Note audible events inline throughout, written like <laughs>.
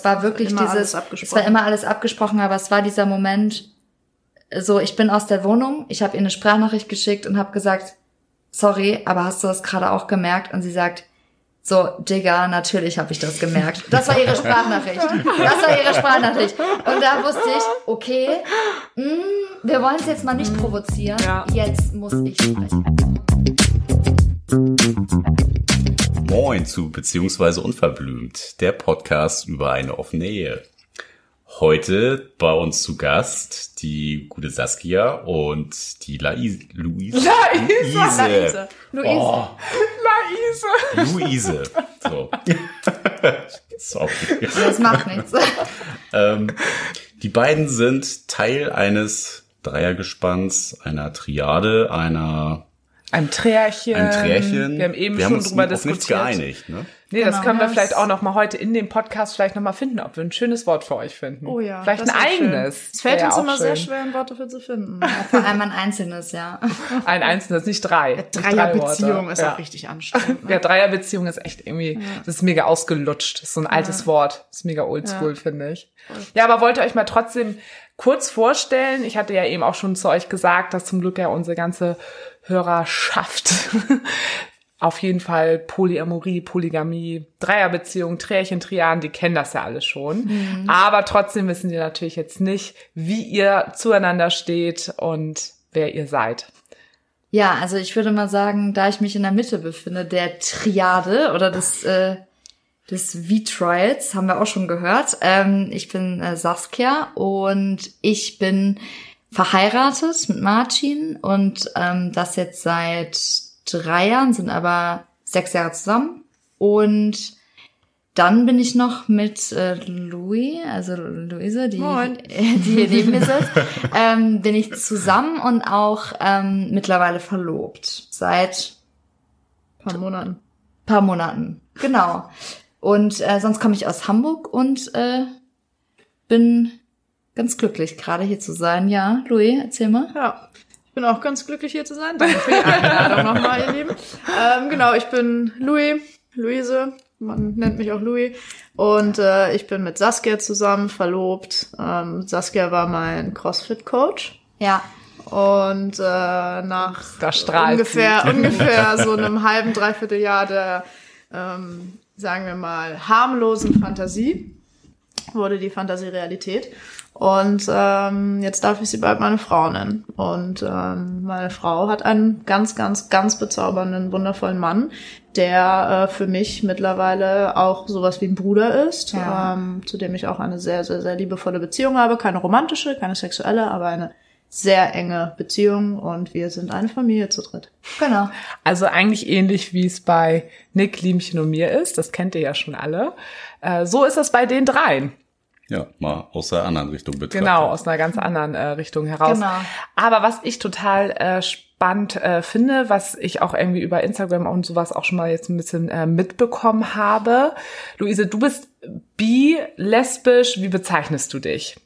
Es war wirklich Immer dieses, es war immer alles abgesprochen, aber es war dieser Moment, so, ich bin aus der Wohnung, ich habe ihr eine Sprachnachricht geschickt und habe gesagt, sorry, aber hast du das gerade auch gemerkt? Und sie sagt, so, Digga, natürlich habe ich das gemerkt. Das war ihre Sprachnachricht. Das war ihre Sprachnachricht. Und da wusste ich, okay, mh, wir wollen es jetzt mal nicht provozieren. Ja. Jetzt muss ich sprechen. Moin zu Beziehungsweise Unverblümt, der Podcast über eine offene Ehe. Heute bei uns zu Gast die gute Saskia und die Lais Luise. Luise. Luise. Oh, <laughs> Laise. Luise. So. <laughs> Sorry. Das macht nichts. <laughs> Ähm, die beiden sind Teil eines Dreiergespanns, einer Triade, einer Ein Trärchen. ein Trärchen. Wir haben eben wir schon haben uns drüber auf nichts diskutiert. geeinigt. Ne? Nee, das Genau, können wir das- vielleicht auch noch mal heute in dem Podcast vielleicht noch mal finden, ob wir ein schönes Wort für euch finden. Oh ja. Vielleicht das ein wär schön. eigenes. Es fällt uns immer sehr schön. schwer, ein Wort dafür zu finden. <laughs> Vor allem ein einzelnes, ja. Ein einzelnes, nicht drei. Drei Dreierbeziehung Worte. ist ja. auch richtig anstrengend. Ne? Ja, Dreierbeziehung ist echt irgendwie, das ist mega ausgelutscht. Das ist so ein altes Wort. Das ist mega oldschool, finde ich. Ja, aber wollt ihr euch mal trotzdem kurz vorstellen? Ich hatte ja eben auch schon zu euch gesagt, dass zum Glück ja unsere ganze Hörerschaft <laughs> auf jeden Fall Polyamorie, Polygamie, Dreierbeziehung, Trärchen, Triaden, die kennen das ja alle schon. Aber trotzdem wissen die natürlich jetzt nicht, wie ihr zueinander steht und wer ihr seid. Ja, also ich würde mal sagen, da ich mich in der Mitte befinde, der Triade oder des, äh, des V-Trials, haben wir auch schon gehört. Ähm, ich bin äh, Saskia und ich bin verheiratet mit Martin und ähm, das jetzt seit drei Jahren, sind aber sechs Jahre zusammen. Und dann bin ich noch mit äh, Louis, also Luise, die, Moin. <laughs> die hier neben mir sitzt, ähm, bin ich zusammen und auch ähm, mittlerweile verlobt. Seit Ein paar Monaten. paar Monaten. Genau. Und äh, sonst komme ich aus Hamburg und äh, bin ganz glücklich, gerade hier zu sein. Ja, Louis, erzähl mal. Ja. Ich bin auch ganz glücklich hier zu sein. Danke für die Einladung nochmal, ihr Lieben. Ähm, genau, ich bin Louis, Luise. Man nennt mich auch Louis. Und äh, ich bin mit Saskia zusammen verlobt. Ähm, Saskia war mein CrossFit-Coach. Ja. Und äh, nach ungefähr, sie. ungefähr <laughs> so einem halben, dreiviertel Jahr der, ähm, sagen wir mal, harmlosen Fantasie wurde die Fantasie Realität. Und ähm, jetzt darf ich sie bald meine Frau nennen. Und ähm, meine Frau hat einen ganz, ganz, ganz bezaubernden, wundervollen Mann, der äh, für mich mittlerweile auch sowas wie ein Bruder ist, Ja. ähm, zu dem ich auch eine sehr, sehr, sehr liebevolle Beziehung habe. Keine romantische, keine sexuelle, aber eine sehr enge Beziehung. Und wir sind eine Familie zu dritt. Genau. Also eigentlich ähnlich wie es bei Nick, Liemchen und mir ist. Das kennt ihr ja schon alle. Äh, so ist das bei den dreien. Ja, mal aus der anderen Richtung betrachtet. Genau, aus einer ganz anderen äh, Richtung heraus. Genau. Aber was ich total äh, spannend äh, finde, was ich auch irgendwie über Instagram und sowas auch schon mal jetzt ein bisschen äh, mitbekommen habe. Luise, du bist bi, lesbisch, wie bezeichnest du dich?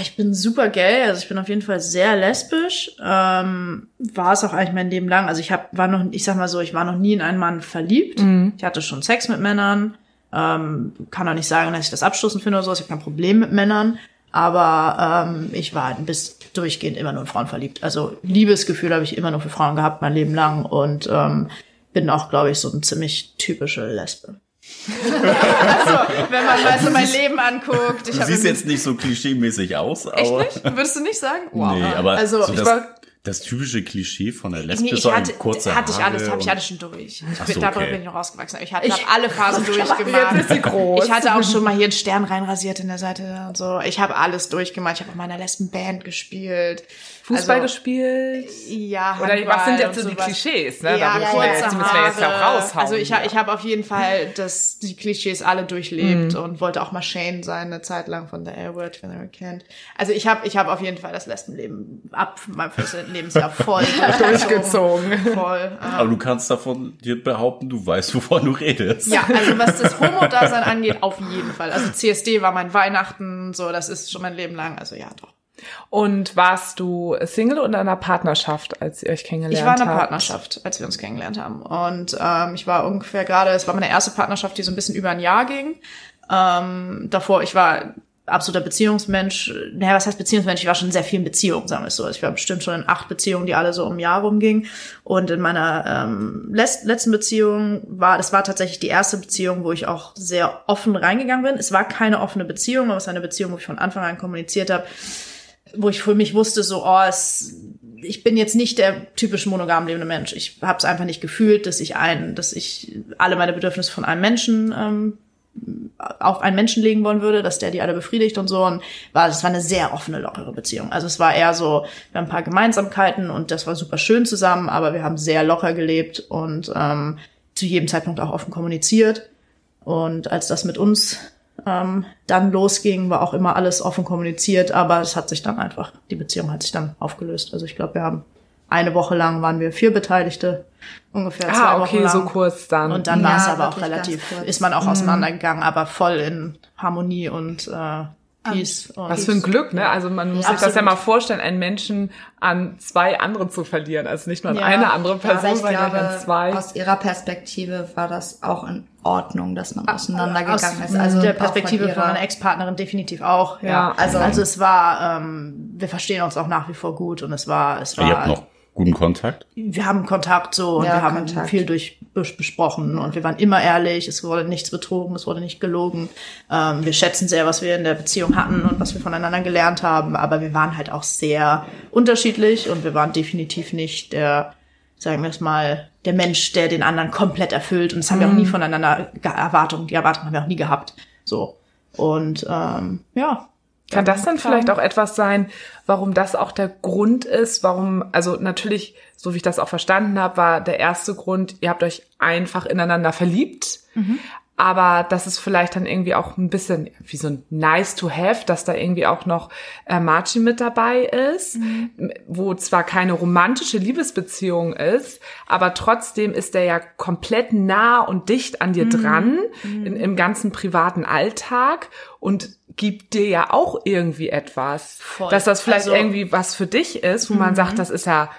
Ich bin super gay, also ich bin auf jeden Fall sehr lesbisch. Ähm, war es auch eigentlich mein Leben lang. Also ich hab, war noch, ich sag mal so, ich war noch nie in einen Mann verliebt. Ich hatte schon Sex mit Männern. Ähm, kann auch nicht sagen, dass ich das abstoßend finde oder so. Ich habe kein Problem mit Männern. Aber ähm, ich war bis durchgehend immer nur in Frauen verliebt. Also Liebesgefühl habe ich immer nur für Frauen gehabt, mein Leben lang. Und ähm, bin auch, glaube ich, so eine ziemlich typische Lesbe. also, wenn man mal so mein Leben anguckt. Ich Du siehst jetzt nicht so klischee-mäßig aus, aber. Echt nicht? Würdest du nicht sagen? Wow. Nee, aber also, so ich das, war, das typische Klischee von der Lesbe nee, so ich ein hatte, kurzer hatte ich alles, habe ich alles schon durch. Ich bin, so, darüber okay. bin ich noch rausgewachsen. Ich hatte hab alle Phasen durchgemacht. <laughs> Jetzt ist sie groß. Ich hatte auch schon mal hier einen Stern reinrasiert in der Seite und so. Ich habe alles durchgemacht. Ich habe auch mal in einer Lesbenband gespielt. Fußball also, gespielt? Ja, Oder was sind jetzt Handball so und die sowas. Klischees? Ne? Ja, da wir jetzt, die müssen wir jetzt ja auch raushauen. Also ich, ha- ich habe auf jeden Fall das, die Klischees alle durchlebt und wollte auch mal Shane sein, eine Zeit lang von der Airword, wenn ihr kennt. Also ich habe ich hab auf jeden Fall das Lesbenleben ab meinem 14. Lebensjahr voll <laughs> Durchgezogen. Voll. ähm, Aber du kannst davon dir behaupten, du weißt, wovon du redest. Ja, also was das <laughs> Homo-Dasein angeht, auf jeden Fall. Also CSD war mein Weihnachten, so, das ist schon mein Leben lang. Also ja, doch. Und warst du Single oder in einer Partnerschaft, als ihr euch kennengelernt Ich war habt? in einer Partnerschaft, als wir uns kennengelernt haben. Und ähm, ich war ungefähr gerade, es war meine erste Partnerschaft, die so ein bisschen über ein Jahr ging. Ähm, davor, ich war absoluter Beziehungsmensch. Naja, was heißt Beziehungsmensch? Ich war schon sehr viel in Beziehungen, sagen wir es so. Also ich war bestimmt schon in acht Beziehungen, die alle so um ein Jahr rumgingen. Und in meiner ähm, letzten Beziehung war, das war tatsächlich die erste Beziehung, wo ich auch sehr offen reingegangen bin. Es war keine offene Beziehung, aber es war eine Beziehung, wo ich von Anfang an kommuniziert habe, wo ich für mich wusste, so, oh, es, ich bin jetzt nicht der typisch monogam lebende Mensch. Ich habe es einfach nicht gefühlt, dass ich einen, dass ich alle meine Bedürfnisse von einem Menschen ähm, auf einen Menschen legen wollen würde, dass der die alle befriedigt und so. Und war, das war eine sehr offene, lockere Beziehung. Also es war eher so, wir haben ein paar Gemeinsamkeiten und das war super schön zusammen, aber wir haben sehr locker gelebt und ähm, zu jedem Zeitpunkt auch offen kommuniziert. Und als das mit uns ähm, dann losging, war auch immer alles offen kommuniziert, aber es hat sich dann einfach, die Beziehung hat sich dann aufgelöst. Also ich glaube, wir haben eine Woche lang waren wir vier Beteiligte, ungefähr ah, zwei okay, Wochen lang. so kurz dann. Und dann Ja, war es aber auch relativ, ist man auch auseinandergegangen, aber voll in Harmonie und äh, Peace. und Was für ein Glück, ne? Also man muss sich das ja absolut. mal vorstellen, einen Menschen an zwei andere zu verlieren. Also nicht nur an Ja. eine andere Person, ich sondern glaube, an zwei. aus ihrer Perspektive war das auch in Ordnung, dass man auseinandergegangen Aus ist. Also der Perspektive von von, meiner Ex-Partnerin definitiv auch. Ja, Ja. also, also es war, ähm, wir verstehen uns auch nach wie vor gut und es war, es war. Ihr habt noch guten Kontakt? wir haben Kontakt so und Ja, wir haben Kontakt. viel durch bes- besprochen und wir waren immer ehrlich, es wurde nichts betrogen, es wurde nicht gelogen. Ähm, wir schätzen sehr, was wir in der Beziehung hatten und was wir voneinander gelernt haben, aber wir waren halt auch sehr unterschiedlich und wir waren definitiv nicht der, sagen wir es mal, der Mensch, der den anderen komplett erfüllt und das haben wir auch nie voneinander ge- Erwartungen, die Erwartungen haben wir auch nie gehabt. So. Und ähm, ja, Kann das dann vielleicht auch etwas sein, warum das auch der Grund ist, warum, also natürlich, so wie ich das auch verstanden habe, war der erste Grund, ihr habt euch einfach ineinander verliebt, aber das ist vielleicht dann irgendwie auch ein bisschen wie so ein nice to have, dass da irgendwie auch noch äh, Marci mit dabei ist, m- wo zwar keine romantische Liebesbeziehung ist, aber trotzdem ist der ja komplett nah und dicht an dir dran in, im ganzen privaten Alltag. Und gibt dir ja auch irgendwie etwas, Voll. dass das vielleicht Also- irgendwie was für dich ist, wo man sagt, das ist ja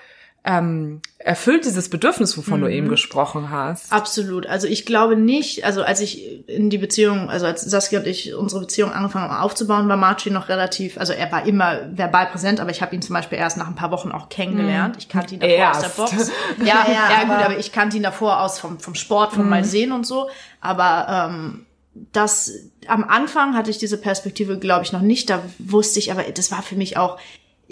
ähm, erfüllt dieses Bedürfnis, wovon du eben gesprochen hast. Absolut. Also ich glaube nicht, also als ich in die Beziehung, also als Saskia und ich unsere Beziehung angefangen haben aufzubauen, war Marci noch relativ, also er war immer verbal präsent, aber ich habe ihn zum Beispiel erst nach ein paar Wochen auch kennengelernt. Ich kannte ihn davor aus der Erst. Box. Ja, <laughs> Ja, ja, gut, aber- ich kannte ihn davor aus vom, vom Sport, vom Mal sehen und so. Aber ähm, das am Anfang hatte ich diese Perspektive, glaube ich, noch nicht. Da wusste ich, aber das war für mich auch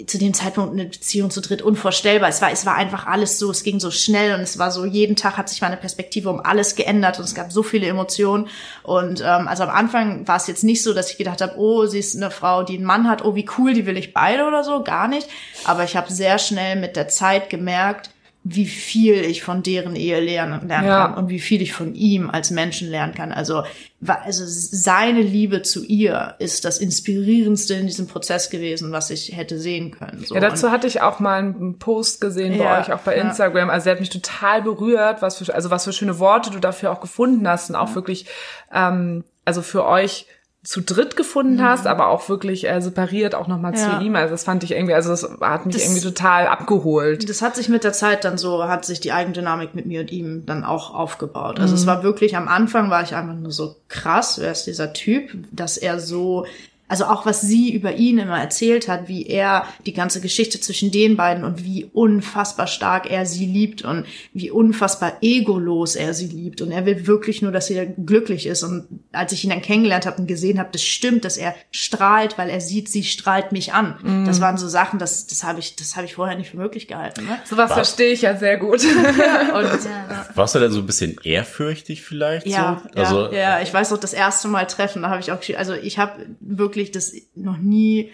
zu dem Zeitpunkt eine Beziehung zu dritt unvorstellbar. Es war, es war einfach alles so, es ging so schnell und es war so, jeden Tag hat sich meine Perspektive um alles geändert und es gab so viele Emotionen. Und ähm, also am Anfang war es jetzt nicht so, dass ich gedacht habe, oh, sie ist eine Frau, die einen Mann hat, oh, wie cool, die will ich beide oder so, gar nicht. Aber ich habe sehr schnell mit der Zeit gemerkt, wie viel ich von deren Ehe lernen, lernen Ja. kann und wie viel ich von ihm als Menschen lernen kann. Also, also seine Liebe zu ihr ist das inspirierendste in diesem Prozess gewesen, was ich hätte sehen können. So. Ja, dazu hatte ich auch mal einen Post gesehen bei Ja, euch, auch bei ja. Instagram. Also, der hat mich total berührt, was für, also was für schöne Worte du dafür auch gefunden hast und auch wirklich, ähm, also für euch zu dritt gefunden hast, aber auch wirklich äh, separiert auch nochmal Mhm. Ja. zu ihm. Also das fand ich irgendwie, also das hat mich Das- irgendwie total abgeholt. das hat sich mit der Zeit dann so, hat sich die Eigendynamik mit mir und ihm dann auch aufgebaut. Also es war wirklich, am Anfang war ich einfach nur so krass, wer ist dieser Typ, dass er so, also auch was sie über ihn immer erzählt hat, wie er die ganze Geschichte zwischen den beiden und wie unfassbar stark er sie liebt und wie unfassbar egolos er sie liebt. Und er will wirklich nur, dass sie glücklich ist. Und als ich ihn dann kennengelernt habe und gesehen habe, das stimmt, dass er strahlt, weil er sieht, sie strahlt mich an. Das waren so Sachen, das, das habe ich, das habe ich vorher nicht für möglich gehalten. Ne? Sowas verstehe ich ja sehr gut. <laughs> <laughs> Und Warst du denn so ein bisschen ehrfürchtig vielleicht? ja, so? Also, ja, ja, ich weiß noch, das erste Mal treffen, da habe ich auch, also ich habe wirklich das noch nie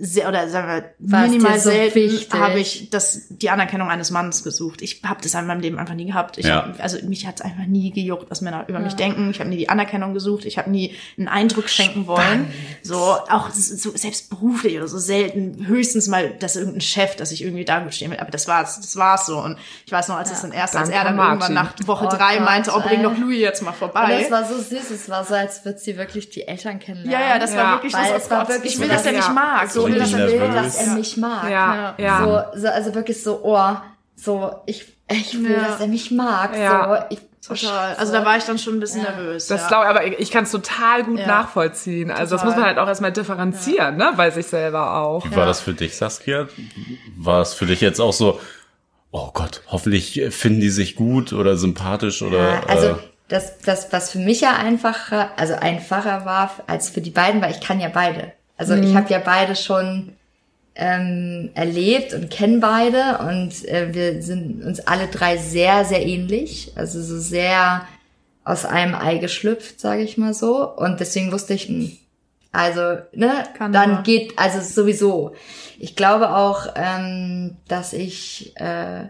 sehr, oder sagen wir, War minimal so selten habe ich das, die Anerkennung eines Mannes gesucht. Ich habe das in meinem Leben einfach nie gehabt. Ich Ja. hab, also mich hat es einfach nie gejuckt, was Männer über mich denken. Ich habe nie die Anerkennung gesucht. Ich habe nie einen Eindruck schenken wollen. So, auch so, selbst beruflich oder so selten. Höchstens mal, dass irgendein Chef, dass ich irgendwie da gut stehen will. Aber das war's, das war's so. Und ich weiß noch, als es dann erst, als er dann Martin. irgendwann nach Woche Oh drei Gott, meinte, oh, bring doch Louis jetzt mal vorbei. Und das war so süß, es war so, als würde sie wirklich die Eltern kennenlernen. Ja, ja, das war Ja. wirklich Weil es war Gott, wirklich ich will, so, dass er mich mag. so, will, dass ich er will, dass er mich mag. Ja, ja. So, so, also wirklich so, oh, so, ich, ich will, Ja. dass er mich mag. Ja. So, ich, Total. Also da war ich dann schon ein bisschen nervös. Das ja. glaube ich, aber ich, ich kann es total gut Ja. nachvollziehen. Also das Total. muss man halt auch erstmal differenzieren, ne, bei sich selber auch. Wie war das für dich, Saskia? War es für dich jetzt auch so, oh Gott, hoffentlich finden die sich gut oder sympathisch oder Ja, also äh, das, das, was für mich ja einfacher, also einfacher war als für die beiden, weil ich kann ja beide. Also ich habe ja beide schon ähm, erlebt und kenne beide und äh, wir sind uns alle drei sehr, sehr ähnlich. Also so sehr aus einem Ei geschlüpft, sage ich mal so. Und deswegen wusste ich, mh, also, ne, Kann dann aber. geht, also sowieso. Ich glaube auch, ähm, dass ich äh,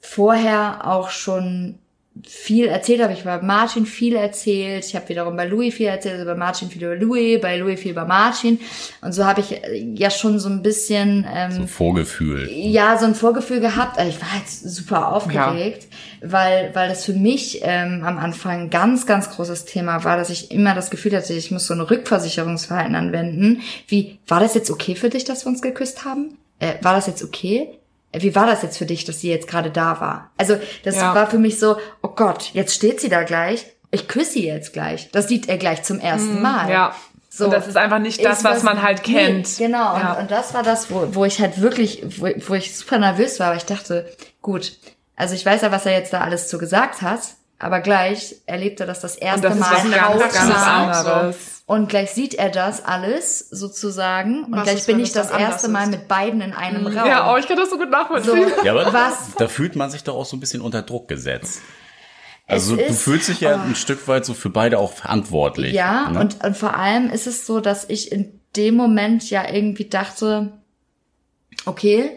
vorher auch schon viel erzählt habe. Ich habe bei Martin viel erzählt. Ich habe wiederum bei Louis viel erzählt, also bei Martin viel über Louis, bei Louis viel über Martin. Und so habe ich äh, ja schon so ein bisschen ähm, so Vorgefühl. ja, so ein Vorgefühl gehabt. Also Ich war jetzt super aufgeregt, weil, weil das für mich ähm, am Anfang ein ganz, ganz großes Thema war, dass ich immer das Gefühl hatte, ich muss so ein Rückversicherungsverhalten anwenden. Wie, war das jetzt okay für dich, dass wir uns geküsst haben? Äh, war das jetzt okay? Wie war das jetzt für dich, dass sie jetzt gerade da war? Also, das Ja. war für mich so, Gott, jetzt steht sie da gleich. Ich küsse sie jetzt gleich. Das sieht er gleich zum ersten Mal. Mhm. Ja. So. Und das ist einfach nicht das, Ist was man halt nee, kennt. genau, Ja. und, und das war das, wo, wo ich halt wirklich, wo, wo ich super nervös war, aber ich dachte, gut, also ich weiß ja, was er jetzt da alles zu gesagt hat, aber gleich erlebt er das das erste das ist Mal was ganz, ganz anderes. Und gleich sieht er das alles sozusagen. Und Was gleich ist, bin ich das dann erste Mal ist? mit beiden in einem Raum. Ja, oh, ich kann das so gut nachvollziehen. so, Ja, aber Was? da fühlt man sich doch auch so ein bisschen unter Druck gesetzt. Also Es du ist- fühlst dich ja ein Stück weit so für beide auch verantwortlich. Ja, ne? und, und vor allem ist es so, dass ich in dem Moment ja irgendwie dachte, okay,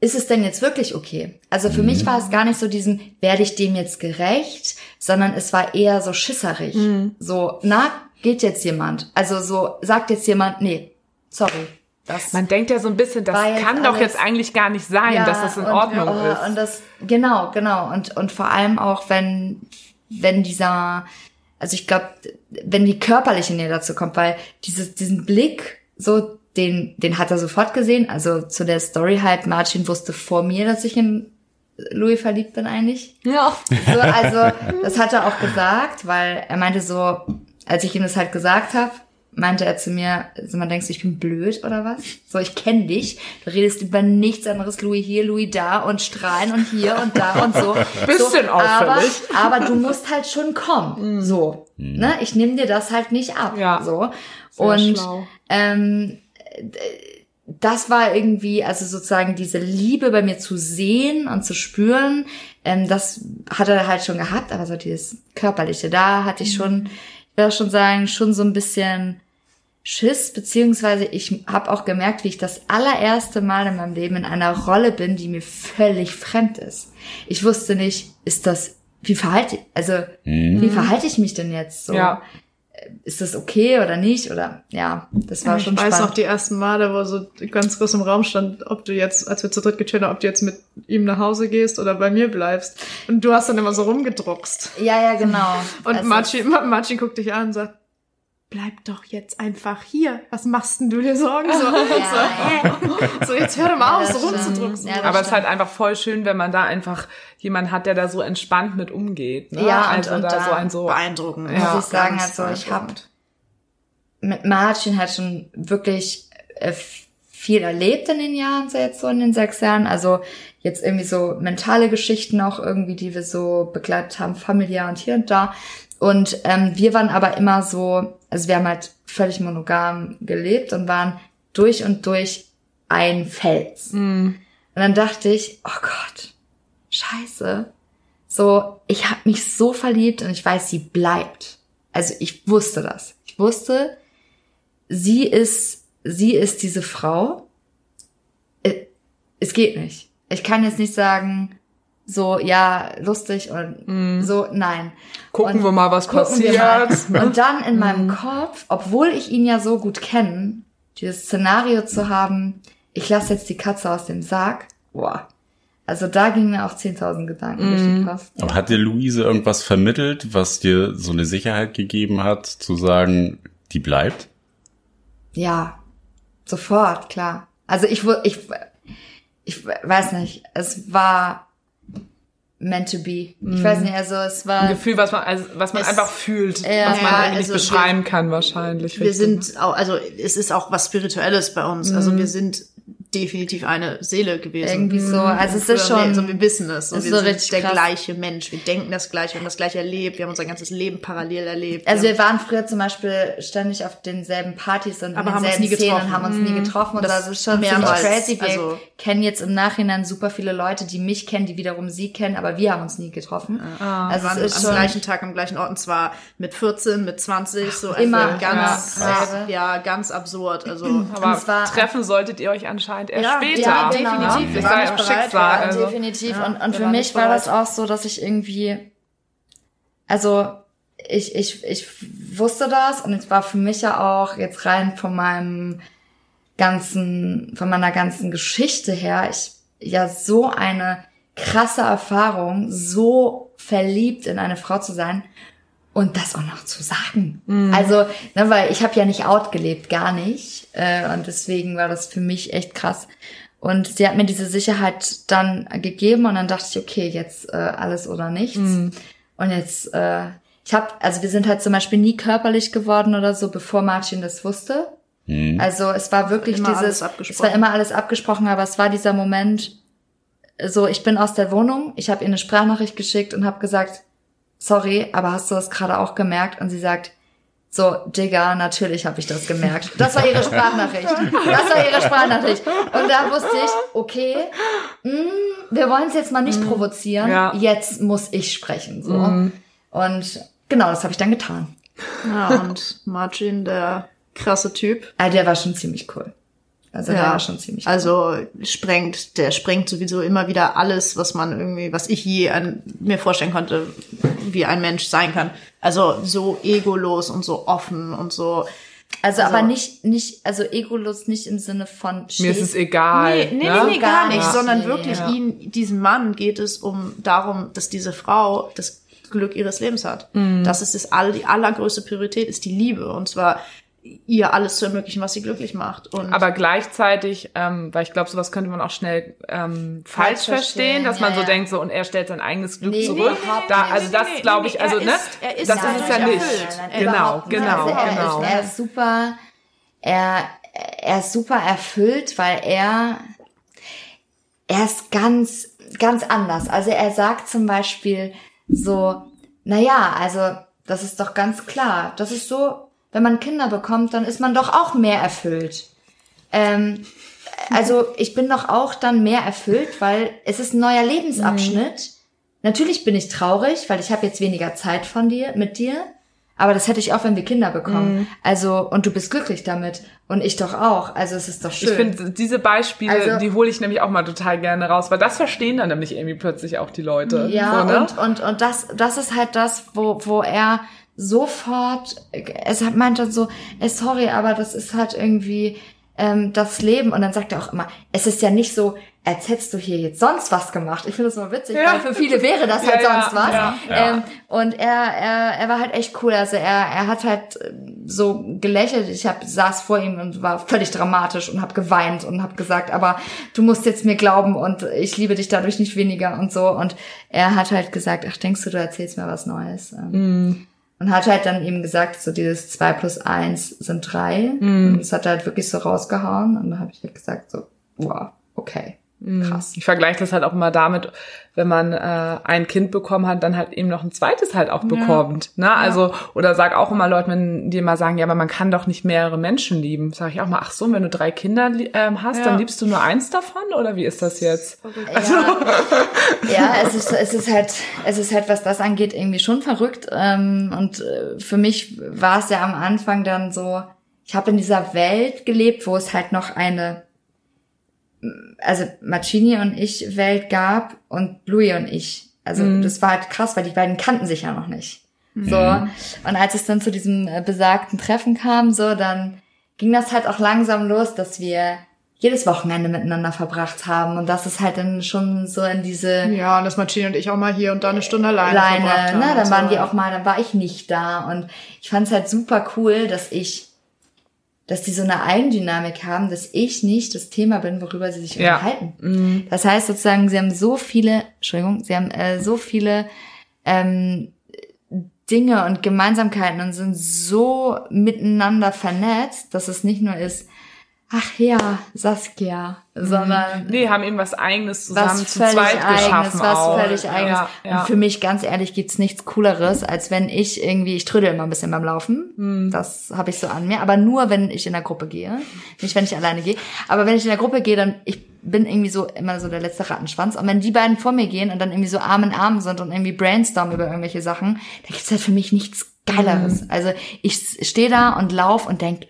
ist es denn jetzt wirklich okay? Also für mich war es gar nicht so diesen, werde ich dem jetzt gerecht, sondern es war eher so schisserig. So, na, geht jetzt jemand? Also so, sagt jetzt jemand, nee, sorry. Das Man denkt ja so ein bisschen, das kann doch jetzt eigentlich gar nicht sein, dass das in und, Ordnung oh, ist. Und das, genau, genau. Und, und vor allem auch, wenn, wenn dieser, also ich glaube, wenn die körperliche Nähe dazu kommt, weil dieses, diesen Blick, so, den, den hat er sofort gesehen. Also zu der Story halt, Martin wusste vor mir, dass ich in Louis verliebt bin eigentlich. ja. So, also, das hat er auch gesagt, weil er meinte so, als ich ihm das halt gesagt habe, meinte er zu mir, also man denkst du, ich bin blöd oder was? So, ich kenne dich. Du redest über nichts anderes, Louis hier, Louis da und strahlen und hier und da und so. <laughs> Bisschen so, aber, auffällig. aber du musst halt schon kommen. So. Ne? Ich nehme dir das halt nicht ab. Ja. So. Sehr und schlau. ähm, das war irgendwie, also sozusagen diese Liebe bei mir zu sehen und zu spüren, ähm, das hat er halt schon gehabt, aber so dieses Körperliche, da hatte ich schon, ich würde schon sagen, schon so ein bisschen Schiss, beziehungsweise ich habe auch gemerkt, wie ich das allererste Mal in meinem Leben in einer Rolle bin, die mir völlig fremd ist. Ich wusste nicht, ist das, wie verhalte, also wie verhalte ich mich denn jetzt so? Ja. Ist das okay oder nicht? Oder ja, das war ich schon weiß spannend. noch die ersten Male, wo so ganz groß im Raum stand, ob du jetzt, als wir zu dritt gechillt haben, ob du jetzt mit ihm nach Hause gehst oder bei mir bleibst. Und du hast dann immer so rumgedruckst. Ja, ja, genau. Und Also, Martin, Ma- Martin guckt dich an und sagt, bleib doch jetzt einfach hier. Was machst denn du dir Sorgen? <laughs> So, Ja, so, so jetzt hör doch mal auf, das so stimmt. rumzudrucksen. Ja, Aber es ist halt einfach voll schön, wenn man da einfach jemanden hat, der da so entspannt mit umgeht. Ne? Ja, und- also und da da so ein so. Beeindruckend. Ja, muss ich sagen, also ich habe mit Martin halt schon wirklich äh, viel erlebt in den Jahren, so jetzt so in den sechs Jahren. Also jetzt irgendwie so mentale Geschichten auch irgendwie, die wir so begleitet haben, familiär und hier und da. Und ähm, wir waren aber immer so, also wir haben halt völlig monogam gelebt und waren durch und durch ein Fels. Und dann dachte ich, oh Gott, scheiße. So, ich habe mich so verliebt und ich weiß, sie bleibt. Also ich wusste das. Ich wusste, sie ist, sie ist diese Frau. Äh, Es geht nicht. Ich kann jetzt nicht sagen, so, ja, lustig und so, nein. Gucken Und wir mal, was passiert. mal. Und dann in <laughs> meinem Kopf, obwohl ich ihn ja so gut kenne, dieses Szenario zu haben, ich lasse jetzt die Katze aus dem Sarg, boah. Also da gingen mir auch 10.000 Gedanken durch den Kopf. Aber hat dir Luise irgendwas vermittelt, was dir so eine Sicherheit gegeben hat, zu sagen, die bleibt? Ja, sofort, klar. Also ich, ich, ich weiß nicht, es war meant to be. Ich weiß nicht, also es war Ein Gefühl, was man, also, was man Es- einfach fühlt, Ja, was man ja, irgendwie also nicht beschreiben kann wahrscheinlich. Wir richtig. sind auch, also es ist auch was Spirituelles bei uns. Also wir sind definitiv eine Seele gewesen. irgendwie so, also es ist schon, so wir wissen es. So, ist wir so sind richtig der krass. gleiche Mensch. Wir denken das Gleiche, wir haben das Gleiche erlebt. Wir haben unser ganzes Leben parallel erlebt. also wir wir waren früher zum Beispiel ständig auf denselben Partys und Aber in haben uns denselben nie Szenen getroffen. und haben uns nie getroffen und Das das ist schon ziemlich crazy. Wir Also- kennen jetzt im Nachhinein super viele Leute, die mich kennen, die wiederum sie kennen, aber wir haben uns nie getroffen. Also waren es ist am schon, gleichen Tag am gleichen Ort und zwar mit 14, mit 20, so Immer, also ganz, immer ja, dasselbe. ja, ganz absurd. Also Aber war- treffen solltet ihr euch anscheinend erst Ja, später. ja, genau. definitiv. Wir Das waren war nicht ja bereit, Schicksal. ja, Also. definitiv. Ja, und und für mich war das auch so, dass ich irgendwie, also ich, ich, ich wusste das und es war für mich ja auch jetzt rein von meinem ganzen, von meiner ganzen Geschichte her, ich ja so eine krasse Erfahrung, so verliebt in eine Frau zu sein und das auch noch zu sagen. Also, ne, weil ich habe ja nicht out gelebt, gar nicht. Äh, und deswegen war das für mich echt krass. Und sie hat mir diese Sicherheit dann gegeben und dann dachte ich, okay, jetzt äh, alles oder nichts. Und jetzt, äh, ich habe, also wir sind halt zum Beispiel nie körperlich geworden oder so, bevor Martin das wusste. Also es war wirklich Immer dieses, es war immer alles abgesprochen, aber es war dieser Moment, so ich bin aus der Wohnung, ich habe ihr eine Sprachnachricht geschickt und habe gesagt, sorry, aber hast du das gerade auch gemerkt? Und sie sagt, so, Digga, natürlich habe ich das gemerkt. Das war ihre <laughs> Sprachnachricht. Das war ihre Sprachnachricht. Und da wusste ich, okay, mh, wir wollen es jetzt mal nicht provozieren. Ja. Jetzt muss ich sprechen. So. Und genau, das habe ich dann getan. ja, und Martin, der krasse Typ. Also der war schon ziemlich cool. Also der Ja, war schon ziemlich cool. Also sprengt, der sprengt sowieso immer wieder alles, was man irgendwie, was ich je an, mir vorstellen konnte, wie ein Mensch sein kann. Also so egolos und so offen und so. Also, Also- aber nicht, nicht, also egolos nicht im Sinne von Mir ist es egal. Nee, nee, ne? nee, nee, gar nicht, Ja. sondern Nee, wirklich ja. ihn, diesem Mann geht es um darum, dass diese Frau das Glück ihres Lebens hat. Mhm. Das ist das all, die allergrößte Priorität, ist die Liebe. Und zwar ihr alles zu ermöglichen, was sie glücklich macht. Und Aber gleichzeitig, ähm, weil ich glaube, sowas könnte man auch schnell ähm, falsch Falsch verstehen, verstehen, dass man ja, so ja. denkt so und er stellt sein eigenes Glück Nee, zurück. nee, überhaupt da, also das Nee, nee, glaube ich, also er ne, ist- er ist das ist es ja nicht. erfüllt. Genau, genau, Also er, genau. Ist, er ist super, er, er ist super erfüllt, weil er, er ist ganz, ganz anders. Also er sagt zum Beispiel so, na ja, also das ist doch ganz klar. Das ist so, wenn man Kinder bekommt, dann ist man doch auch mehr erfüllt. Ähm, also ich bin doch auch dann mehr erfüllt, weil es ist ein neuer Lebensabschnitt. Natürlich bin ich traurig, weil ich habe jetzt weniger Zeit von dir, mit dir. Aber das hätte ich auch, wenn wir Kinder bekommen. Also, und du bist glücklich damit. Und ich doch auch. Also es ist doch schön. Ich finde, diese Beispiele, Also- die hole ich nämlich auch mal total gerne raus, weil das verstehen dann nämlich irgendwie plötzlich auch die Leute. Ja, so, ne? und, und, und das, das ist halt das, wo, wo er sofort, es hat meinte so, ey, sorry, aber das ist halt irgendwie ähm, das Leben. Und dann sagt er auch immer, es ist ja nicht so, als hättest du hier jetzt sonst was gemacht. Ich finde das mal witzig, Ja. weil für viele wäre das <laughs> halt Ja, ja, sonst was. ja, ja. Ähm, und er, er, er war halt echt cool. Also er, er hat halt äh, so gelächelt. Ich hab, saß vor ihm und war völlig dramatisch und habe geweint und habe gesagt, aber du musst jetzt mir glauben und ich liebe dich dadurch nicht weniger und so. Und er hat halt gesagt, ach, denkst du, du erzählst mir was Neues? Ähm, Und hat halt dann eben gesagt, so dieses zwei plus eins sind drei. Und das hat er halt wirklich so rausgehauen. Und da habe ich halt gesagt, so, wow, okay, krass. Ich vergleiche das halt auch immer damit, wenn man äh, ein Kind bekommen hat, dann halt eben noch ein zweites halt auch bekommt. Ne? Also, oder sag auch immer Leuten, wenn die immer sagen, ja, aber man kann doch nicht mehrere Menschen lieben. Sag ich auch mal, ach so, wenn du drei Kinder ähm, hast, Ja. dann liebst du nur eins davon? Oder wie ist das jetzt? Ja, <laughs> ja es, ist, es ist halt, es ist halt, was das angeht, irgendwie schon verrückt. Ähm, und äh, für mich war es ja am Anfang dann so, ich habe in dieser Welt gelebt, wo es halt noch eine, also Macini und ich Welt gab und Louis und ich. Also das war halt krass, weil die beiden kannten sich ja noch nicht. So. Und als es dann zu diesem äh, besagten Treffen kam, so, dann ging das halt auch langsam los, dass wir jedes Wochenende miteinander verbracht haben. Und das ist halt dann schon so in diese ja, und dass Martin und ich auch mal hier und da eine Stunde alleine, verbracht alleine, haben ne? Dann so. waren die auch mal, dann war ich nicht da. Und ich fand es halt super cool, dass ich dass die so eine Eigendynamik haben, dass ich nicht das Thema bin, worüber sie sich Ja. unterhalten. Das heißt sozusagen, sie haben so viele, Entschuldigung, sie haben äh, so viele ähm, Dinge und Gemeinsamkeiten und sind so miteinander vernetzt, dass es nicht nur ist, ach ja, Saskia, sondern Nee, haben eben was eigenes zusammen was zu völlig zweit eigenes, geschaffen was auch. völlig eigenes. Ja, ja. Und für mich, ganz ehrlich, gibt's nichts Cooleres, als wenn ich irgendwie, ich trödel immer ein bisschen beim Laufen. Hm. Das habe ich so an mir. Aber nur, wenn ich in der Gruppe gehe. Nicht, wenn ich alleine gehe. Aber wenn ich in der Gruppe gehe, dann, ich bin irgendwie so immer so der letzte Rattenschwanz. Und wenn die beiden vor mir gehen und dann irgendwie so Arm in Arm sind und irgendwie brainstormen über irgendwelche Sachen, da gibt's halt für mich nichts. Geileres. Also ich stehe da und lauf und denk,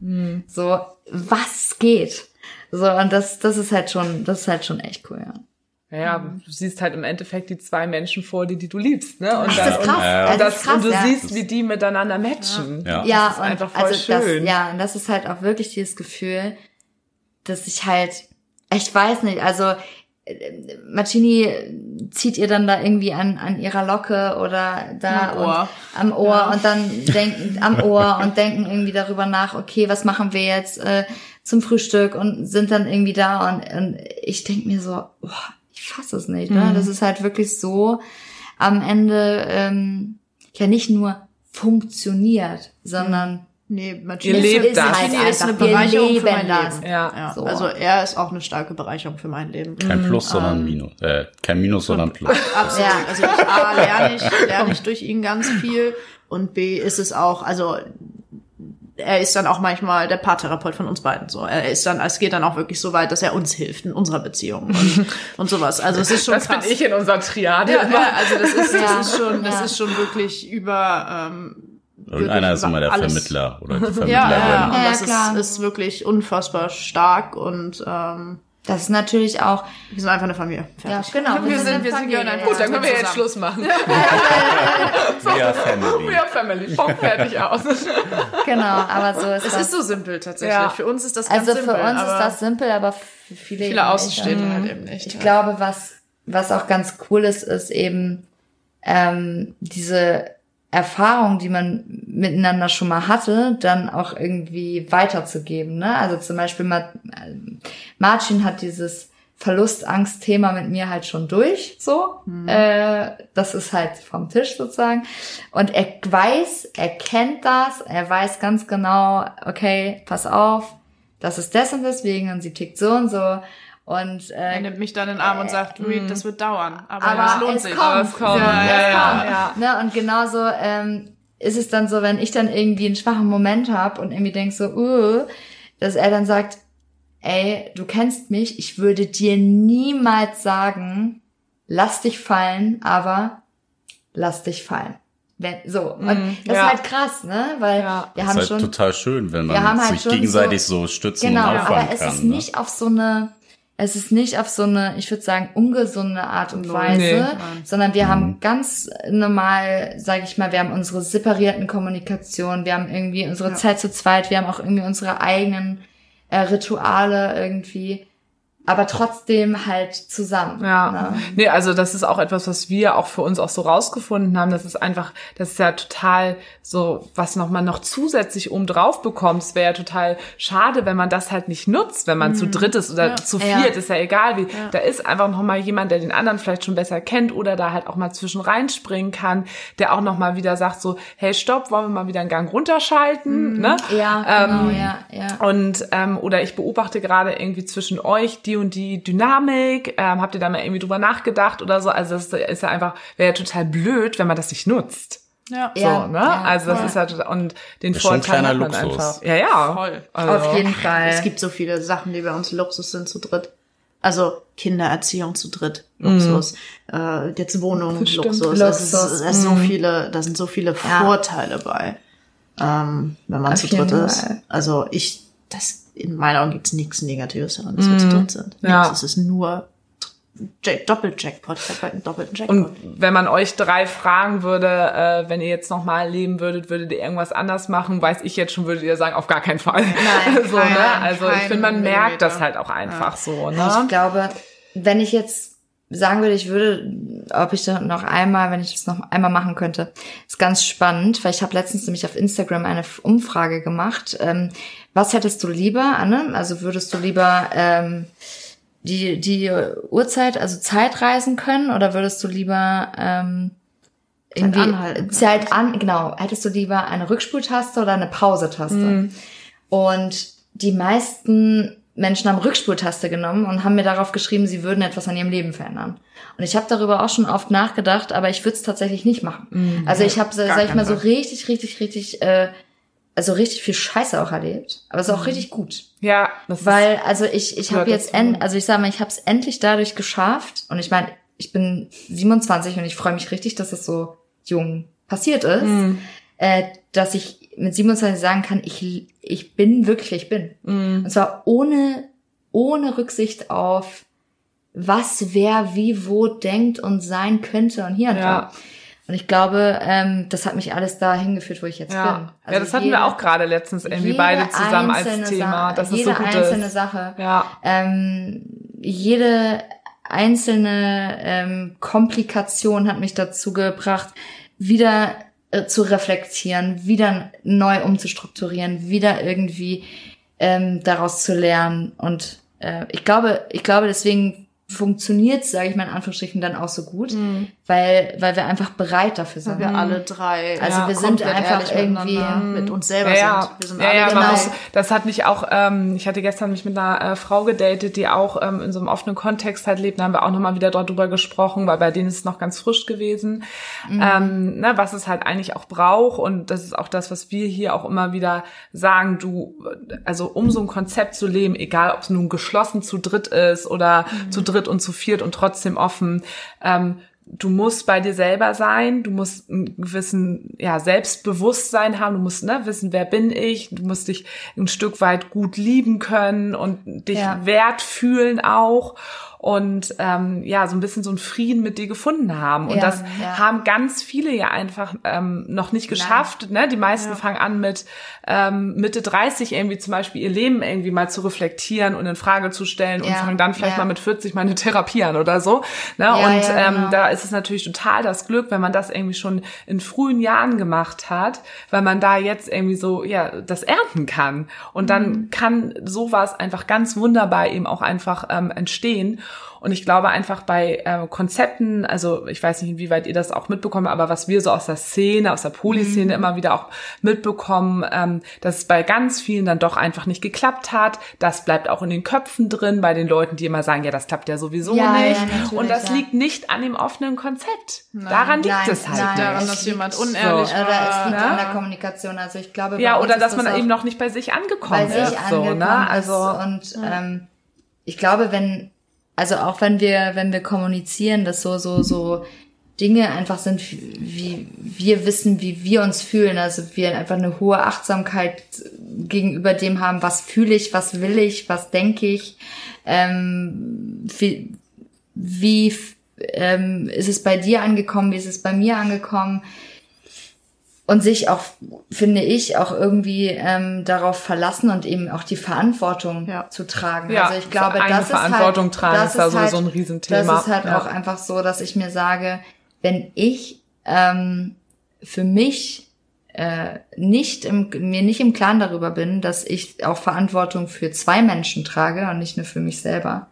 Hm. so, was geht? So, und das, das ist halt schon, das ist halt schon echt cool, ja. Ja, du siehst halt im Endeffekt die zwei Menschen vor dir, die du liebst, ne? Und, Das dann, ist krass. und, und, das das, ist krass, und du ja. siehst, wie die miteinander matchen. Ja. Ja, Das ist und einfach voll also das, schön. ja, und das ist halt auch wirklich dieses Gefühl, dass ich halt, ich weiß nicht, also Marcini zieht ihr dann da irgendwie an, an ihrer Locke oder da Am Ohr. Und, am Ohr und dann denken am Ohr und denken irgendwie darüber nach, okay, was machen wir jetzt äh, zum Frühstück und sind dann irgendwie da und, und ich denk mir so, boah, ich fasse es nicht. Mhm. Ne? Das ist halt wirklich so am Ende ähm, ja nicht nur funktioniert, sondern Nee, Ihr lebt das. Martini ist eine Bereicherung für mein das. Leben. Ja. Ja, So. Also er ist auch eine starke Bereicherung für mein Leben. Kein Plus, sondern Minus. Äh, kein Minus, sondern Plus. <laughs> Absolut. Ja. Also ich A, lerne ich, <laughs> lerne ich durch ihn ganz viel und B ist es auch, also er ist dann auch manchmal der Paartherapeut von uns beiden. So, er ist dann, es geht dann auch wirklich so weit, dass er uns hilft in unserer Beziehung und, <laughs> und sowas. Also es ist schon Das bin krass. ich in unserer Triade. ja, ja, also das ist, Ja. das ist schon, das Ja. ist schon wirklich über. Ähm, Irgendeiner ist immer der alles. Vermittler oder die <laughs> Ja, Vermittlerin. ja, ja. Und Ja, das klar. ist, ist wirklich unfassbar stark und ähm, das ist natürlich auch, wir sind einfach eine Familie. ja, Fertig. genau. Wir sind- wir sind Familie, gehören ein ja. Gut, dann können wir jetzt. Schluss machen. Ja, <laughs> Family. Ja, Family. Punkt, fertig aus. Genau, aber so ist Es das. ist so simpel tatsächlich. Ja. Für uns ist das ganz also für simpel. uns ist das simpel, aber für viele, viele Außenstehende nicht. halt eben nicht. Ich ja. glaube, was, was auch ganz cool ist, ist eben ähm, diese Erfahrung, die man miteinander schon mal hatte, dann auch irgendwie weiterzugeben. Ne? Also zum Beispiel äh, Marcin hat dieses Verlustangst-Thema mit mir halt schon durch, so. Äh, das ist halt vom Tisch sozusagen. Und er weiß, er kennt das, er weiß ganz genau, okay, pass auf, das ist das und deswegen und sie tickt so und so. Und Er äh, nimmt mich dann in den Arm und sagt, Reed, das wird dauern. Aber, aber es lohnt es sich. kommt. Aber es kommt. Ja, es ja, ja. kommt. ja. Ne? Und genauso ähm, ist es dann so, wenn ich dann irgendwie einen schwachen Moment habe und irgendwie denk so, uh, dass er dann sagt, ey, du kennst mich, ich würde dir niemals sagen, lass dich fallen, aber lass dich fallen. Wenn, so. Und das ja. ist halt krass, ne? Weil Ja. wir Das haben ist halt schon. total schön, wenn man halt sich schon gegenseitig so, stützen Genau, und auffangen aber es kann. ist ne? nicht auf so eine, es ist nicht auf so eine, ich würde sagen, ungesunde Art und Weise, Nee. sondern wir haben ganz normal, sage ich mal, wir haben unsere separierten Kommunikation, wir haben irgendwie unsere Zeit zu zweit, wir haben auch irgendwie unsere eigenen äh, Rituale irgendwie, aber trotzdem halt zusammen. Ja, Ne? nee, also das ist auch etwas, was wir auch für uns auch so rausgefunden haben. Das ist einfach, das ist ja total so, was noch man noch zusätzlich oben drauf bekommt. Es wäre ja total schade, wenn man das halt nicht nutzt, wenn man zu dritt ist oder zu Ja. viert, ist ja egal wie. Da ist einfach noch mal jemand, der den anderen vielleicht schon besser kennt oder da halt auch mal zwischen reinspringen kann, der auch noch mal wieder sagt so, hey, stopp, wollen wir mal wieder einen Gang runterschalten, ne? Ja, genau, Ähm, ja, ja. Und ähm, oder ich beobachte gerade irgendwie zwischen euch die und die Dynamik. Ähm, habt ihr da mal irgendwie drüber nachgedacht oder so? Also das ist ja einfach, wäre ja total blöd, wenn man das nicht nutzt. Ja. Ja. so, ne? ja, also das voll. ist ja total, und den ist schon ein Vorteil kleiner hat man Luxus. einfach. Ja, ja. Voll. Also, Auf jeden <laughs> Fall. Es gibt so viele Sachen, die bei uns Luxus sind zu dritt. Also Kindererziehung zu dritt, Mhm. Luxus. Äh, jetzt Wohnung, stimmt. Luxus. Es ist, Luxus, es ist so viele, da sind so viele Ja. Vorteile bei, ähm, wenn man Auf zu dritt ist. Fall. Also ich, das in meinen Augen gibt's nichts Negatives daran, dass wir zu dritt sind. Mhm. Ja. Es ist nur Jack, Doppel-Jackpot. Doppelten Jackpot. Und wenn man euch drei fragen würde, äh, wenn ihr jetzt noch mal leben würdet, würdet ihr irgendwas anders machen? Weiß ich jetzt schon, würdet ihr sagen, auf gar keinen Fall. Nein, <laughs> so, kein- ne? Also ich finde, man merkt das halt auch einfach so, Ja, ne? Ich glaube, wenn ich jetzt sagen würde, ich würde, ob ich noch einmal, wenn ich das noch einmal machen könnte, ist ganz spannend, weil ich habe letztens nämlich auf Instagram eine Umfrage gemacht. Ähm, was hättest du lieber, Anne? Also würdest du lieber ähm, die, die Uhrzeit, also Zeit reisen können oder würdest du lieber ähm, irgendwie anhalten. Zeit an, genau, hättest du lieber eine Rückspultaste oder eine Pausetaste? Mhm. Und die meisten Menschen haben Rückspultaste genommen und haben mir darauf geschrieben, sie würden etwas an ihrem Leben verändern. Und ich habe darüber auch schon oft nachgedacht, aber ich würde es tatsächlich nicht machen. also ich habe, sag ich mal, so richtig, richtig, richtig, äh, also richtig viel Scheiße auch erlebt, aber es ist auch richtig gut. Ja, das Weil, also ich, ich habe jetzt, end, also ich sage mal, ich habe es endlich dadurch geschafft. Und ich meine, ich bin 27 und ich freue mich richtig, dass es so jung passiert ist, Mhm. äh, dass ich mit 27 sagen kann, ich, ich bin wirklich, ich bin. Mhm. Und zwar ohne, ohne Rücksicht auf was wer wie wo denkt und sein könnte und hier und Ja. da. Und ich glaube, ähm, das hat mich alles da hingeführt, wo ich jetzt bin. Ja, Also ja das hatten jede- wir auch gerade letztens irgendwie beide zusammen als Thema. Das ist jede so gut einzelne ist. Sache. Ja. Ähm, jede einzelne ähm, Komplikation hat mich dazu gebracht, wieder äh, zu reflektieren, wieder neu umzustrukturieren, wieder irgendwie ähm, daraus zu lernen. Und äh, ich glaube, ich glaube, deswegen funktioniert, sage ich mal in Anführungsstrichen, dann auch so gut, weil weil wir einfach bereit dafür sind. wir alle drei. Also wir sind einfach irgendwie- mit uns selber ja, sind. Wir sind ja, alle ja, man genau. muss, das hat mich auch, ähm, ich hatte gestern mich mit einer äh, Frau gedatet, die auch ähm, in so einem offenen Kontext halt lebt, da haben wir auch nochmal wieder darüber gesprochen, weil bei denen ist es noch ganz frisch gewesen, Mhm. ähm, ne, was es halt eigentlich auch braucht und das ist auch das, was wir hier auch immer wieder sagen, du, also um so ein Konzept zu leben, egal ob es nun geschlossen zu dritt ist oder Mhm. zu dritt und zu viert und trotzdem offen, ähm, du musst bei dir selber sein, du musst einen gewissen ja, Selbstbewusstsein haben, du musst ne, wissen, wer bin ich, du musst dich ein Stück weit gut lieben können und dich Ja. wert fühlen auch und ähm, ja, so ein bisschen so einen Frieden mit dir gefunden haben. Und Ja, das ja. haben ganz viele ja einfach ähm, noch nicht geschafft. Ne? Die meisten fangen an mit ähm, Mitte 30 irgendwie zum Beispiel ihr Leben irgendwie mal zu reflektieren und in Frage zu stellen und Ja, fangen dann vielleicht ja. mal mit 40 mal eine Therapie an oder so. Ne? Ja, und ja, ähm, genau. da ist es natürlich total das Glück, wenn man das irgendwie schon in frühen Jahren gemacht hat, weil man da jetzt irgendwie so, ja, das ernten kann. Und dann Mhm. kann sowas einfach ganz wunderbar eben auch einfach ähm, entstehen. Und ich glaube einfach bei äh, Konzepten, also ich weiß nicht, inwieweit ihr das auch mitbekommt, aber was wir so aus der Szene, aus der Polyszene Mhm. immer wieder auch mitbekommen, ähm, dass es bei ganz vielen dann doch einfach nicht geklappt hat. Das bleibt auch in den Köpfen drin, bei den Leuten, die immer sagen, ja, das klappt ja sowieso Ja, ja, nicht. natürlich, Und das ja. liegt nicht an dem offenen Konzept. Daran liegt Nein, es halt nein, nicht. daran, es dass jemand so. unehrlich Oder es war. liegt ne? an der Kommunikation. Also ich glaube, Ja, oder dass man das auch eben noch nicht bei sich angekommen bei sich ist. So, angekommen ne? Also ist. Und ähm, ich glaube, wenn, also auch wenn wir, wenn wir kommunizieren, dass so, so, so Dinge einfach sind, wie wir wissen, wie wir uns fühlen. Also wir einfach eine hohe Achtsamkeit gegenüber dem haben, was fühle ich, was will ich, was denke ich, ähm, wie, wie ähm, ist es bei dir angekommen, wie ist es bei mir angekommen und sich auch, finde ich, auch irgendwie ähm, darauf verlassen und eben auch die Verantwortung Ja. zu tragen. Ja, also ich glaube, eigene das ist Verantwortung halt, tragen das ist da ist sowieso halt, ein Riesenthema. Das ist halt Ja. auch einfach so, dass ich mir sage, wenn ich ähm, für mich äh, nicht im, mir nicht im Klaren darüber bin, dass ich auch Verantwortung für zwei Menschen trage und nicht nur für mich selber,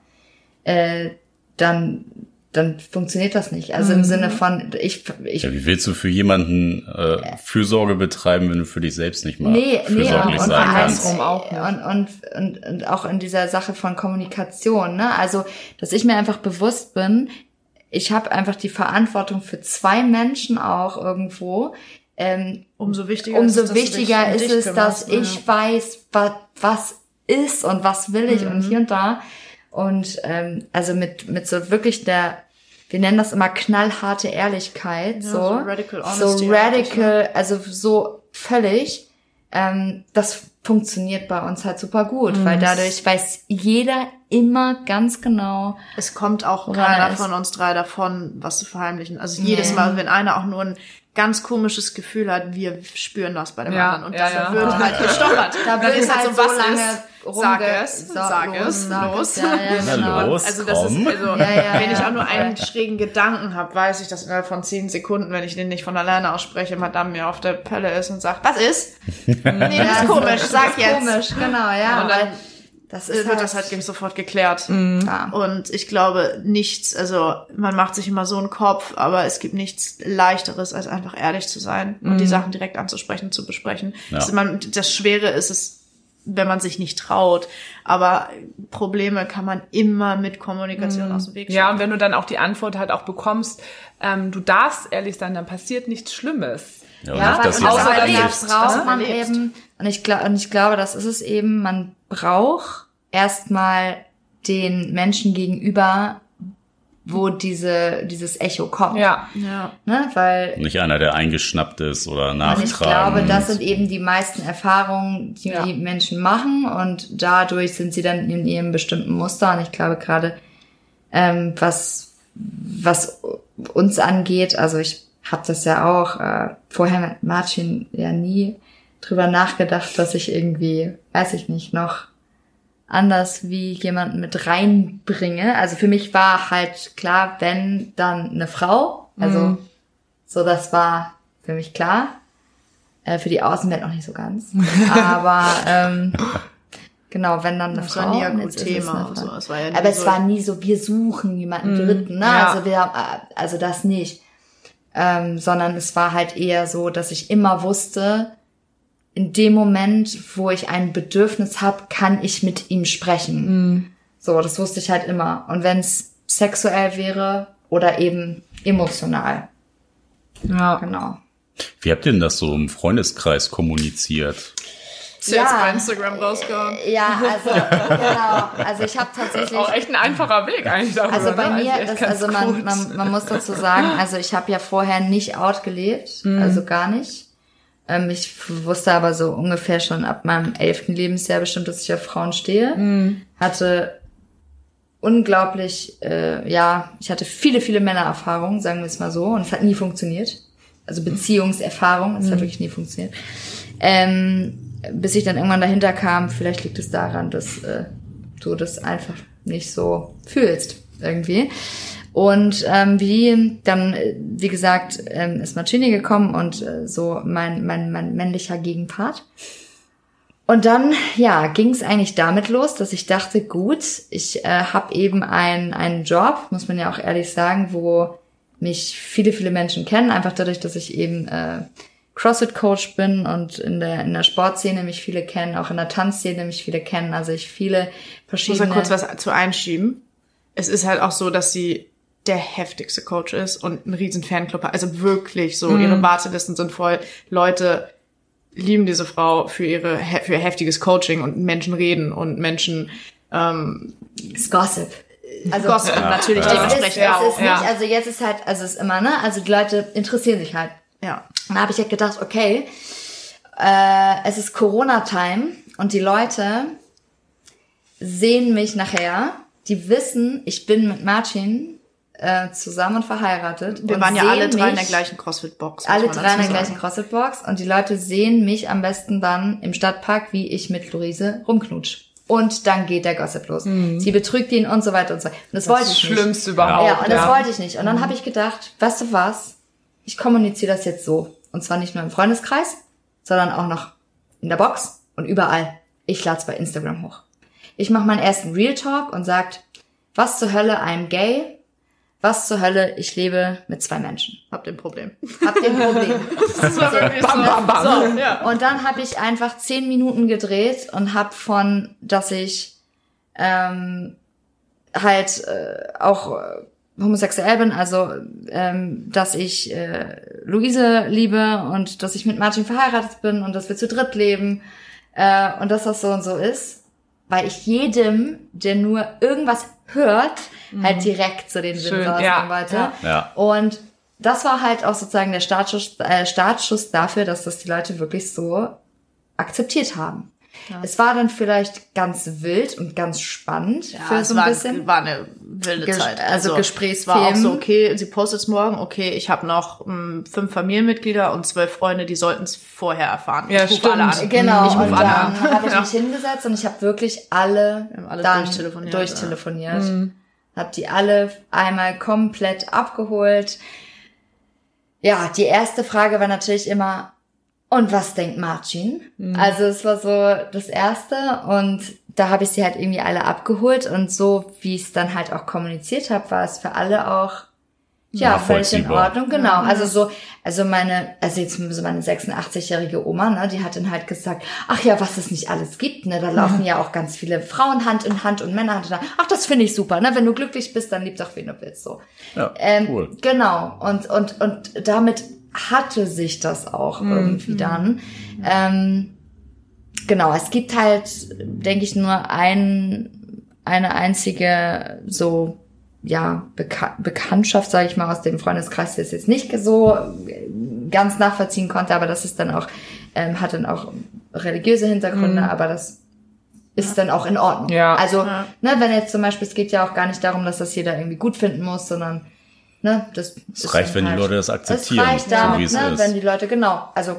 äh, dann dann funktioniert das nicht. Also Mhm. im Sinne von ich ich Ja, wie willst du für jemanden äh, Fürsorge betreiben, wenn du für dich selbst nicht mal nee, nee, und, fürsorglich sein kannst? und, und, und, und auch in dieser Sache von Kommunikation, ne? Also, dass ich mir einfach bewusst bin, ich habe einfach die Verantwortung für zwei Menschen auch irgendwo. Ähm, Umso wichtiger umso ist wichtiger ist es, dass ne? ich weiß, was, was ist und was will ich und hier und da. Und ähm, also mit, mit so wirklich der, wir nennen das immer knallharte Ehrlichkeit, so, so radical so honesty radical, also so völlig, ähm, das funktioniert bei uns halt super gut, weil dadurch weiß jeder immer ganz genau, Es kommt auch keiner er von uns drei davon, was zu verheimlichen. Also jedes Mal, wenn einer auch nur ein ganz komisches Gefühl hat, wir spüren das bei dem Ja, anderen. Und ja, das ja. wird halt <laughs> gestoppert. da wird ist halt so, so was lange ist? Sag es, sag los, es, los. es, genau. los, Also das ist, komm. also Ja, ja, wenn ich auch nur einen schrägen Gedanken habe, weiß ich, dass innerhalb von zehn Sekunden, wenn ich den nicht von alleine ausspreche, Madame mir auf der Pelle ist und sagt, was ist? <laughs> Nee, das ist komisch, ist sag jetzt. Komisch, genau, ja. Und dann das ist Wird das halt gleich sofort geklärt. ja. Und ich glaube, nichts, also man macht sich immer so einen Kopf, aber es gibt nichts leichteres, als einfach ehrlich zu sein und die Sachen direkt anzusprechen, zu besprechen. Ja. Das, man, das Schwere ist es, wenn man sich nicht traut. Aber Probleme kann man immer mit Kommunikation aus dem Weg Ja, und schaffen. wenn du dann auch die Antwort halt auch bekommst, ähm, du darfst ehrlich sein, dann passiert nichts Schlimmes. Ja, und Ja, nicht, dass außer braucht ne? man eben, und ich, glaube, und ich glaube, das ist es eben, man braucht erstmal den Menschen gegenüber, wo diese, dieses Echo kommt. Ja. Ja. Ne? Weil Nicht einer, der eingeschnappt ist oder Und nachtragen. ich glaube, das sind eben die meisten Erfahrungen, die Ja. die Menschen machen und dadurch sind sie dann in ihrem bestimmten Muster. Und ich glaube gerade, ähm, was, was uns angeht, also ich habe das ja auch äh, vorher mit Martin ja nie drüber nachgedacht, dass ich irgendwie, weiß ich nicht, noch anders wie jemanden mit reinbringe. Also für mich war halt klar, wenn dann eine Frau, also Mhm. so das war für mich klar. Äh, für die Außenwelt noch nicht so ganz. <laughs> Aber ähm, genau, wenn dann eine Das Frau. war nie ein jetzt ist es Thema Frau. so. Es war ja nie Aber es so- war nie so, wir suchen jemanden Dritten, ne? ja. Also wir haben, äh, also das nicht. Ähm, sondern es war halt eher so, dass ich immer wusste, in dem Moment, wo ich ein Bedürfnis habe, kann ich mit ihm sprechen. So, das wusste ich halt immer. Und wenn es sexuell wäre oder eben emotional. Ja. Genau. Wie habt ihr denn das so im Freundeskreis kommuniziert? Ist ja jetzt bei Instagram rausgehauen. Ja, also genau. Also ich habe tatsächlich. Auch echt ein einfacher Weg eigentlich darüber. Also bei ne? mir, Eigentlich echt das, also man, man, man muss dazu sagen, also ich habe ja vorher nicht out gelebt, also gar nicht. Ähm, ich wusste aber so ungefähr schon ab meinem elften Lebensjahr bestimmt, dass ich auf Frauen stehe. Hatte unglaublich, äh, ja, ich hatte viele, viele Männererfahrungen, sagen wir es mal so, und es hat nie funktioniert. Also Beziehungserfahrung, es hat wirklich nie funktioniert. Ähm, bis ich dann irgendwann dahinter kam, vielleicht liegt es daran, dass äh, du das einfach nicht so fühlst irgendwie. Und ähm, wie dann, äh, wie gesagt, ähm, ist Marcini gekommen und äh, so mein, mein, mein männlicher Gegenpart. Und dann, ja, ging es eigentlich damit los, dass ich dachte, gut, ich äh, habe eben einen einen Job, muss man ja auch ehrlich sagen, wo mich viele, viele Menschen kennen, einfach dadurch, dass ich eben äh, CrossFit-Coach bin und in der, in der Sportszene mich viele kennen, auch in der Tanzszene mich viele kennen, also ich viele Ich muss verschiedene... da kurz was zu einschieben. Es ist halt auch so, dass sie der heftigste Coach ist und ein riesen Fanclub hat. Also wirklich so, ihre Wartelisten sind voll. Leute lieben diese Frau für ihre für ihr heftiges Coaching und Menschen reden und Menschen ähm, ist Gossip. Also Gossip natürlich Ja. es ist, dementsprechend es auch. ist nicht, ja. also jetzt ist halt, also es ist immer, ne, also die Leute interessieren sich halt. ja. Und da habe ich halt gedacht, okay, äh, es ist Corona-Time und die Leute sehen mich nachher, die wissen, ich bin mit Martin äh, zusammen und verheiratet. Wir und waren ja alle drei in der gleichen CrossFit-Box. Alle drei in der gleichen CrossFit-Box und die Leute sehen mich am besten dann im Stadtpark, wie ich mit Luise rumknutsch. Und dann geht der Gossip los. Sie betrügt ihn und so weiter und so weiter. Und das, wollte das ich nicht. Schlimmste überhaupt. Ja, und das wollte ich nicht. Und dann habe ich gedacht, weißt du was? Ich kommuniziere das jetzt so. Und zwar nicht nur im Freundeskreis, sondern auch noch in der Box und überall. Ich lade es bei Instagram hoch. Ich mache meinen ersten Real Talk und sagt, was zur Hölle, I'm gay. Was zur Hölle, ich lebe mit zwei Menschen. Habt ihr ein Problem. Hab den <laughs> Problem. Das war wirklich Bam, bam, bam. So, ja. Und dann habe ich einfach zehn Minuten gedreht und habe von, dass ich ähm, halt äh, auch äh, homosexuell bin, also ähm, dass ich äh, Luise liebe und dass ich mit Martin verheiratet bin und dass wir zu dritt leben äh, und dass das so und so ist, weil ich jedem, der nur irgendwas hört, halt direkt so den rausnehmen ja, wollte. ja. Ja. Und das war halt auch sozusagen der Startschuss, äh, Startschuss dafür, dass das die Leute wirklich so akzeptiert haben. Es war dann vielleicht ganz wild und ganz spannend für es so ein war, bisschen. war eine wilde Ges- Zeit. also Es Gesprächsthemen. war auch so, okay, sie postet es morgen, okay, ich habe noch mh, fünf Familienmitglieder und zwölf Freunde, die sollten es vorher erfahren. Ja, ich rufe alle stimmt. an. Genau, ich und rufe dann alle an. habe ich <laughs> Ja. mich hingesetzt und ich habe wirklich alle, haben alle dann durchtelefoniert, durchtelefoniert. Hab die alle einmal komplett abgeholt. Ja, die erste Frage war natürlich immer, und was denkt Marcin? Also es war so das Erste und da habe ich sie halt irgendwie alle abgeholt und so, wie ich es dann halt auch kommuniziert habe, war es für alle auch ja, völlig in. Ordnung, genau. Also so, also meine, also jetzt so meine 86-jährige Oma, ne, die hat dann halt gesagt, ach ja, was es nicht alles gibt, ne, da laufen <laughs> ja auch ganz viele Frauen Hand in Hand und Männer Hand in Hand. Ach, das finde ich super, ne, wenn du glücklich bist, dann lieb doch, wen du willst, so. Ja, Ähm, cool. Genau. Und, und, und damit hatte sich das auch irgendwie dann. Ähm, genau, es gibt halt, denke ich, nur ein, eine einzige so, ja, Beka Bekanntschaft, sage ich mal, aus dem Freundeskreis, die es jetzt nicht so ganz nachvollziehen konnte, aber das ist dann auch, ähm, hat dann auch religiöse Hintergründe, aber das ist dann auch in Ordnung. Ja. Also, Ja. ne, wenn jetzt zum Beispiel, es geht ja auch gar nicht darum, dass das jeder irgendwie gut finden muss, sondern ne, das Es ist reicht, wenn die halt- Leute das akzeptieren, Es reicht so damit, es ne, ist. wenn die Leute, genau, also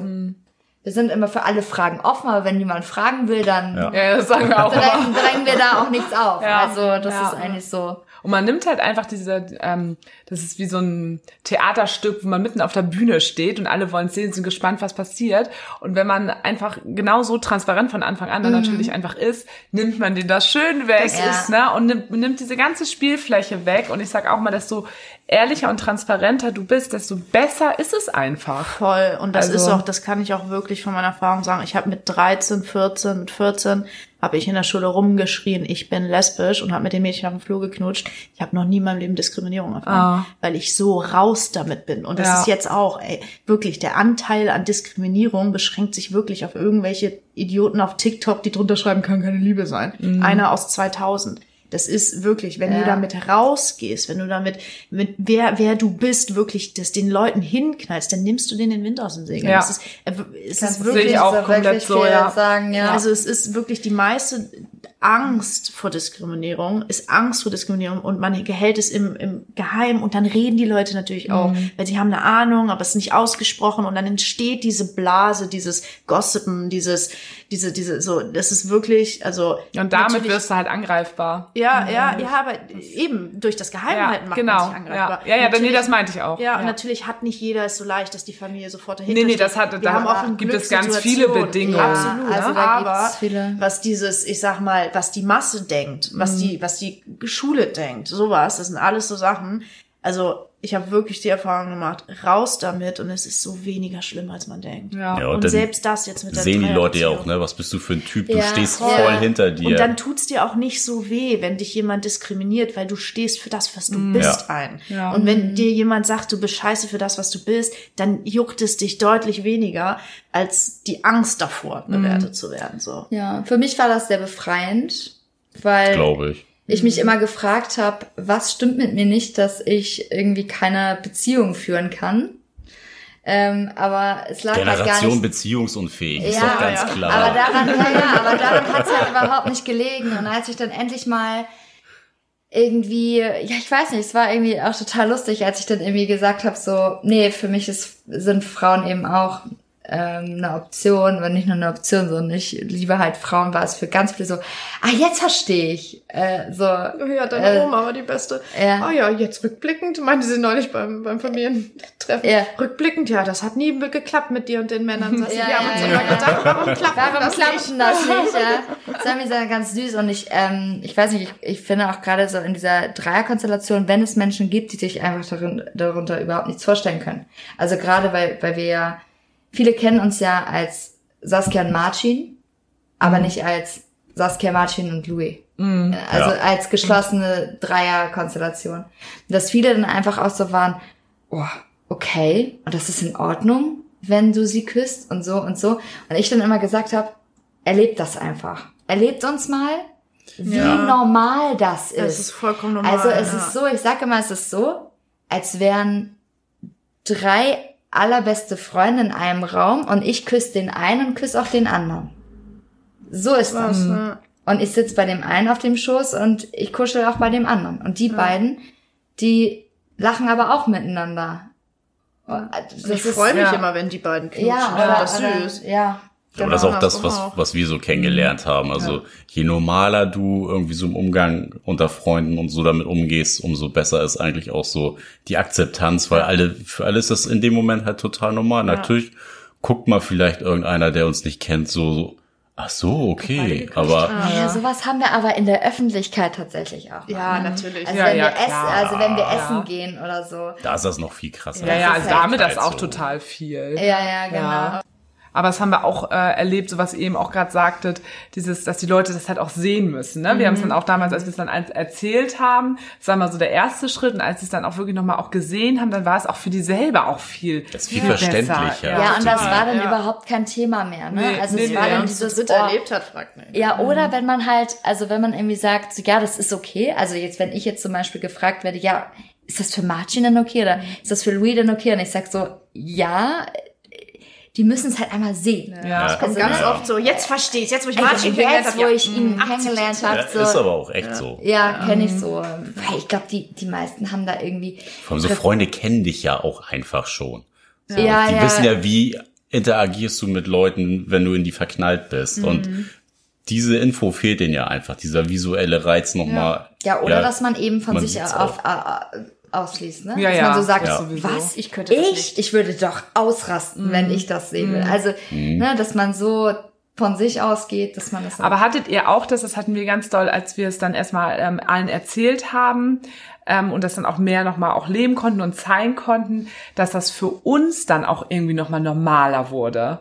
wir sind immer für alle Fragen offen, aber wenn jemand fragen will, dann Ja. Ja, das sagen wir auch drängen, drängen wir da auch nichts auf. Ja. Also das Ja. ist eigentlich so. Und man nimmt halt einfach diese, ähm, das ist wie so ein Theaterstück, wo man mitten auf der Bühne steht und alle wollen sehen, sind gespannt, was passiert. Und wenn man einfach genau so transparent von Anfang an dann natürlich einfach ist, nimmt man den das schön weg, Ja. ist, ne, und nimmt, nimmt diese ganze Spielfläche weg. Und ich sag auch mal, desto ehrlicher und transparenter du bist, desto besser ist es einfach. Voll. Und das Also- ist auch, das kann ich auch wirklich von meiner Erfahrung sagen. Ich habe mit 13, 14, mit 14 habe ich in der Schule rumgeschrien, ich bin lesbisch und habe mit den Mädchen auf dem Flur geknutscht. Ich habe noch nie in meinem Leben Diskriminierung erfahren, Ah. weil ich so raus damit bin. Und das Ja. ist jetzt auch, ey, wirklich, der Anteil an Diskriminierung beschränkt sich wirklich auf irgendwelche Idioten auf TikTok, die drunter schreiben, kann keine Liebe sein. Einer aus 2000. Das ist wirklich, wenn Ja. du damit rausgehst, wenn du damit, mit wer, wer du bist, wirklich das den Leuten hinknallst, dann nimmst du den den Wind aus den Segeln. Ja. Es ist, äh, es ist wirklich, ich auch komplett so, ja. sagen, ja. also es ist wirklich die meiste Angst vor Diskriminierung, ist Angst vor Diskriminierung und man hält es im, im Geheim und dann reden die Leute natürlich auch, Mhm. weil sie haben eine Ahnung, aber es ist nicht ausgesprochen und dann entsteht diese Blase, dieses Gossipen, dieses, diese, diese, so, das ist wirklich, also. Und damit wirst du halt angreifbar. ja, ja, ja, aber eben durch das Geheimhalten macht man genau. sich angreifbar. Ja, ja, ja nee, das meinte ich auch. Ja, und natürlich hat nicht jeder es so leicht, dass die Familie sofort dahinter Nee, nee, das hat- Wir da haben auch eine gibt es ganz viele. Bedingungen. Ja, absolut. Also da aber was dieses, ich sag mal, was die Masse denkt, was Mhm. die, was die Schule denkt, sowas, das sind alles so Sachen. Also ich habe wirklich die Erfahrung gemacht, raus damit und es ist so weniger schlimm, als man denkt. Ja. Ja, Und, und selbst das jetzt mit der sehen die Leute ja auch, ne? Was bist du für ein Typ? Du Ja, stehst ja. voll hinter dir. Und dann tut's dir auch nicht so weh, wenn dich jemand diskriminiert, weil du stehst für das, was du bist Ja. ein. Ja. Und wenn dir jemand sagt, du bist scheiße für das, was du bist, dann juckt es dich deutlich weniger als die Angst davor, bewertet zu werden. So. Ja, für mich war das sehr befreiend, weil Glaube ich. Ich mich immer gefragt habe, was stimmt mit mir nicht, dass ich irgendwie keine Beziehung führen kann. Ähm, aber es lag halt gar Generation nicht. beziehungsunfähig, ist Ja, doch ganz ja. klar. Aber daran, ja, ja, aber daran hat es halt überhaupt nicht gelegen. Und als ich dann endlich mal irgendwie, ja, ich weiß nicht, es war irgendwie auch total lustig, als ich dann irgendwie gesagt habe, so, nee, für mich ist, sind Frauen eben auch ähm, eine Option, wenn nicht nur eine Option, sondern ich liebe halt Frauen, war es für ganz viele so, ah, jetzt verstehe ich. Äh, so, Ja, deine Oma war die Beste. ja. Ah ja, jetzt rückblickend, meinte sie neulich beim, beim Familientreffen. Ja. Rückblickend, ja, das hat nie geklappt mit dir und den Männern. <laughs> Du, Ja, wir haben ja, uns ja, immer ja. gedacht, warum <laughs> klappt Warum das klappt nicht? das nicht? Ja? <laughs> Das war mir so ganz süß und ich, ähm, ich weiß nicht, ich, ich finde auch gerade so in dieser Dreierkonstellation, wenn es Menschen gibt, die sich einfach darin, darunter überhaupt nichts vorstellen können. Also gerade weil, weil wir ja, viele kennen uns ja als Saskia und Marcin, aber nicht als Saskia, Marcin und Louis. Also Ja. als geschlossene Dreierkonstellation. Dass viele dann einfach auch so waren, oh, okay, und das ist in Ordnung, wenn du sie küsst und so und so. Und ich dann immer gesagt habe, erlebt das einfach. Erlebt uns mal, wie Ja. normal das ist. Das ist vollkommen normal. also es ja. ist so, ich sage immer, es ist so, als wären drei allerbeste Freunde in einem Raum und ich küsse den einen und küsse auch den anderen. So ist das. Ja. Und ich sitz bei dem einen auf dem Schoß und ich kuschel auch bei dem anderen. Und die beiden, die lachen aber auch miteinander. Das ich freue mich ja. immer, wenn die beiden knutschen. Ja, oder, das oder, süß. ja. Aber das ist auch Genau, das, was, auch. was wir so kennengelernt haben. Also je normaler du irgendwie so im Umgang unter Freunden und so damit umgehst, umso besser ist eigentlich auch so die Akzeptanz, weil alle, für alle ist das in dem Moment halt total normal. Natürlich guckt mal vielleicht irgendeiner, der uns nicht kennt, so, so ach so, okay, aber Ja, sowas haben wir aber in der Öffentlichkeit tatsächlich auch. Ja, natürlich. Also Ja, wenn ja, wir essen, also wenn wir essen gehen oder so. da ist das noch viel krasser. Ja, ja, ist also halt da haben wir das auch so. total viel. Ja, ja, genau. Ja. Aber das haben wir auch äh, erlebt, so was ihr eben auch gerade sagtet, dieses, dass die Leute das halt auch sehen müssen. Ne? Wir haben es dann auch damals, als wir es dann erzählt haben, das war mal so der erste Schritt und als sie es dann auch wirklich nochmal auch gesehen haben, dann war es auch für die selber auch viel, Das ist viel verständlicher. Ja, und das war dann Ja. überhaupt kein Thema mehr. Ne? Nee, also nee, es war nee, dann ja. dieses oh, erlebt hat, fragt man. Ja, oder wenn man halt, also wenn man irgendwie sagt, so, ja, das ist okay. Also jetzt, wenn ich jetzt zum Beispiel gefragt werde, ja, ist das für Martin denn okay oder ist das für Louis denn okay? Und ich sag so, ja, die müssen es halt einmal sehen. Ja. Kommt Also, ganz ne? oft so, jetzt verstehe ich jetzt wo ich Also Martin kennengelernt jetzt, habe. wo ja, ich ihn mm, kennengelernt Ja, habe, ist so, aber auch echt so. ja, kenne ich so. Weil ich glaube, die, die meisten haben da irgendwie, Vor allem so Freunde kennen dich ja auch einfach schon. So, Ja, die ja. wissen ja, wie interagierst du mit Leuten, wenn du in die verknallt bist. Mhm. Und diese Info fehlt denen ja einfach, dieser visuelle Reiz nochmal. ja, oder dass man eben von man sich auf, äh, ausschließt, ne? Ja, dass ja. man so sagt, Ja. Was? Ich könnte das Ich? nicht. Ich würde doch ausrasten, wenn ich das sehen will. Also, ne, dass man so von sich ausgeht, dass man das Aber hattet ihr auch das, das hatten wir ganz doll, als wir es dann erstmal ähm, allen erzählt haben ähm, und das dann auch mehr nochmal auch leben konnten und zeigen konnten, dass das für uns dann auch irgendwie nochmal normaler wurde.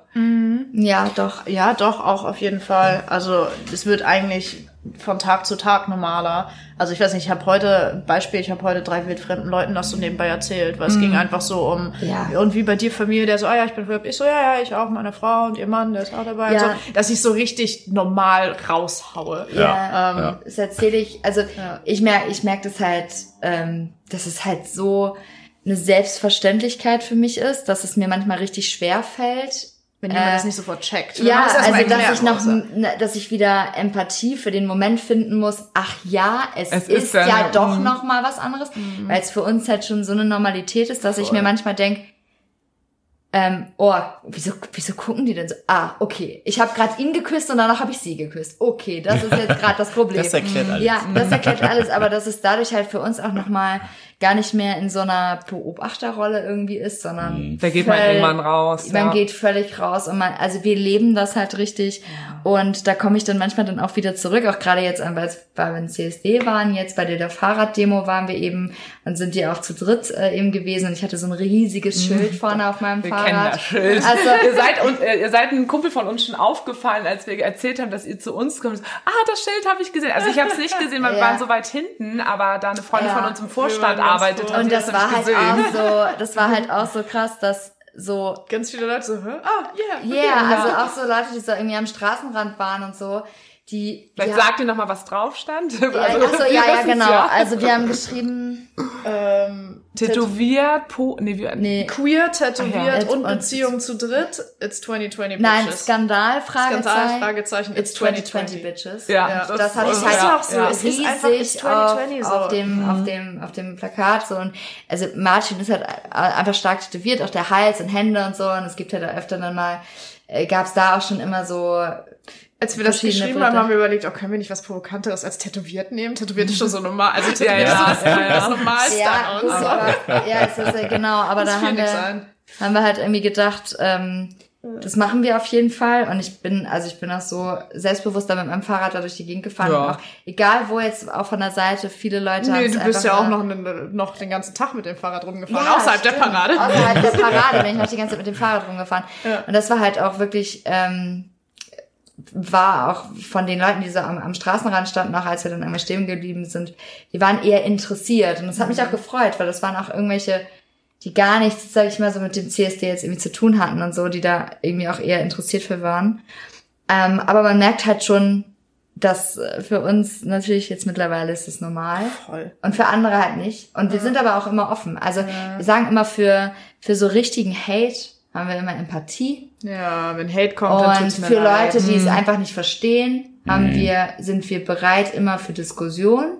ja, doch. Ja, doch, auch auf jeden Fall. Also es wird eigentlich von Tag zu Tag normaler. Also ich weiß nicht, ich habe heute, Beispiel, ich habe heute drei wildfremden Leuten das so nebenbei erzählt, weil es ging einfach so um, Ja. und wie bei dir Familie, der so, ah ja, ich bin verliebt, ich so, ja, ja, ich auch, meine Frau und ihr Mann, der ist auch dabei. Ja. Und so, dass ich so richtig normal raushaue. Ja, Ähm, ja. das erzähle ich, also ich merke, ich merke das halt, ähm, dass es halt so eine Selbstverständlichkeit für mich ist, dass es mir manchmal richtig schwer fällt. Wenn jemand Äh, das nicht sofort checkt. Wenn Ja, das also dass ich noch, dass ich wieder Empathie für den Moment finden muss. Ach ja, es, Es ist, ist dann- ja doch mhm. noch mal was anderes, weil es für uns halt schon so eine Normalität ist, dass ich mir manchmal denk, ähm, oh, wieso, wieso gucken die denn so? Ah, okay, ich habe gerade ihn geküsst und danach habe ich sie geküsst. Okay, das ist jetzt gerade das <laughs> Problem. Das erklärt alles. Ja, das erklärt alles, aber dass es dadurch halt für uns auch noch mal gar nicht mehr in so einer Beobachterrolle irgendwie ist, sondern Da geht man voll- irgendwann raus. man ja. geht völlig raus und man, also wir leben das halt richtig. Und da komme ich dann manchmal dann auch wieder zurück, auch gerade jetzt, weil wir in CSD waren, jetzt bei der, der Fahrraddemo waren wir eben und sind die auch zu dritt äh, eben gewesen und ich hatte so ein riesiges Schild vorne auf meinem Wir Fahrrad. kennen das Schild. Also, ihr seid und äh, ihr seid ein Kumpel von uns schon aufgefallen, als wir erzählt haben, dass ihr zu uns kommt. Ah, das Schild habe ich gesehen. Also ich habe es nicht gesehen, weil wir <laughs> Ja. waren so weit hinten, aber da eine Freundin Ja. von uns im Vorstand Wir waren ganz arbeitet, froh. hat und sie das war halt auch so, das war halt auch so krass, dass so Ganz viele Leute so, hä? ah, yeah. Ja, yeah, also auch so Leute, die so irgendwie am Straßenrand waren und so, die. Vielleicht ja, sagt ihr noch mal, was drauf stand. ja, Also, ach so, wir ja, ja, genau. ja. Also wir haben geschrieben, Ähm, Tätowiert, po, nee, wie, nee, queer, tätowiert ja. und Beziehung zu dritt. It's 2020 nein, bitches. Skandal, Fragezeichen. Skandal, Fragezeichen, It's 2020 Bitches. Ja, Ja, das, das hatte ich halt ja auch so. Es ist einfach It's riesig auf, 2020 so. auf dem auf dem auf dem Plakat so und also Martin ist halt einfach stark tätowiert, auch der Hals und Hände und so und es gibt halt öfter dann mal äh, gab es da auch schon immer so Als wir das geschrieben haben, Bilder. haben wir überlegt, oh, können wir nicht was Provokanteres als tätowiert nehmen? Tätowiert ist schon so normal. Also tätowiert Ja, ja, ist so ja, ja. das Normalste ja, an uns. aber, ja, es ist ja genau, aber Muss da haben wir sein. haben wir halt irgendwie gedacht, ähm, das machen wir auf jeden Fall. Und ich bin, also ich bin auch so selbstbewusst da mit meinem Fahrrad da durch die Gegend gefahren. Ja. Auch, egal wo jetzt auch von der Seite, viele Leute Nee, du bist ja auch noch, ne- noch den ganzen Tag mit dem Fahrrad rumgefahren, Ja, außerhalb der stimmt. Parade. Außerhalb der <laughs> Parade bin ich noch die ganze Zeit mit dem Fahrrad rumgefahren. Ja. Und das war halt auch wirklich, ähm, war auch von den Leuten, die so am, am Straßenrand standen, auch als wir dann einmal stehen geblieben sind, die waren eher interessiert. Und das hat mich auch gefreut, weil das waren auch irgendwelche, die gar nichts, sag ich mal, so mit dem CSD jetzt irgendwie zu tun hatten und so, die da irgendwie auch eher interessiert für waren. Ähm, aber man merkt halt schon, dass äh, für uns natürlich jetzt mittlerweile ist es normal. Voll. Und für andere halt nicht. Und wir sind aber auch immer offen. Also wir sagen immer für, für so richtigen Hate haben wir immer Empathie. Ja, wenn Hate kommt, dann Und tut's mir für leid. Leute, die es einfach nicht verstehen, haben wir, sind wir bereit immer für Diskussion.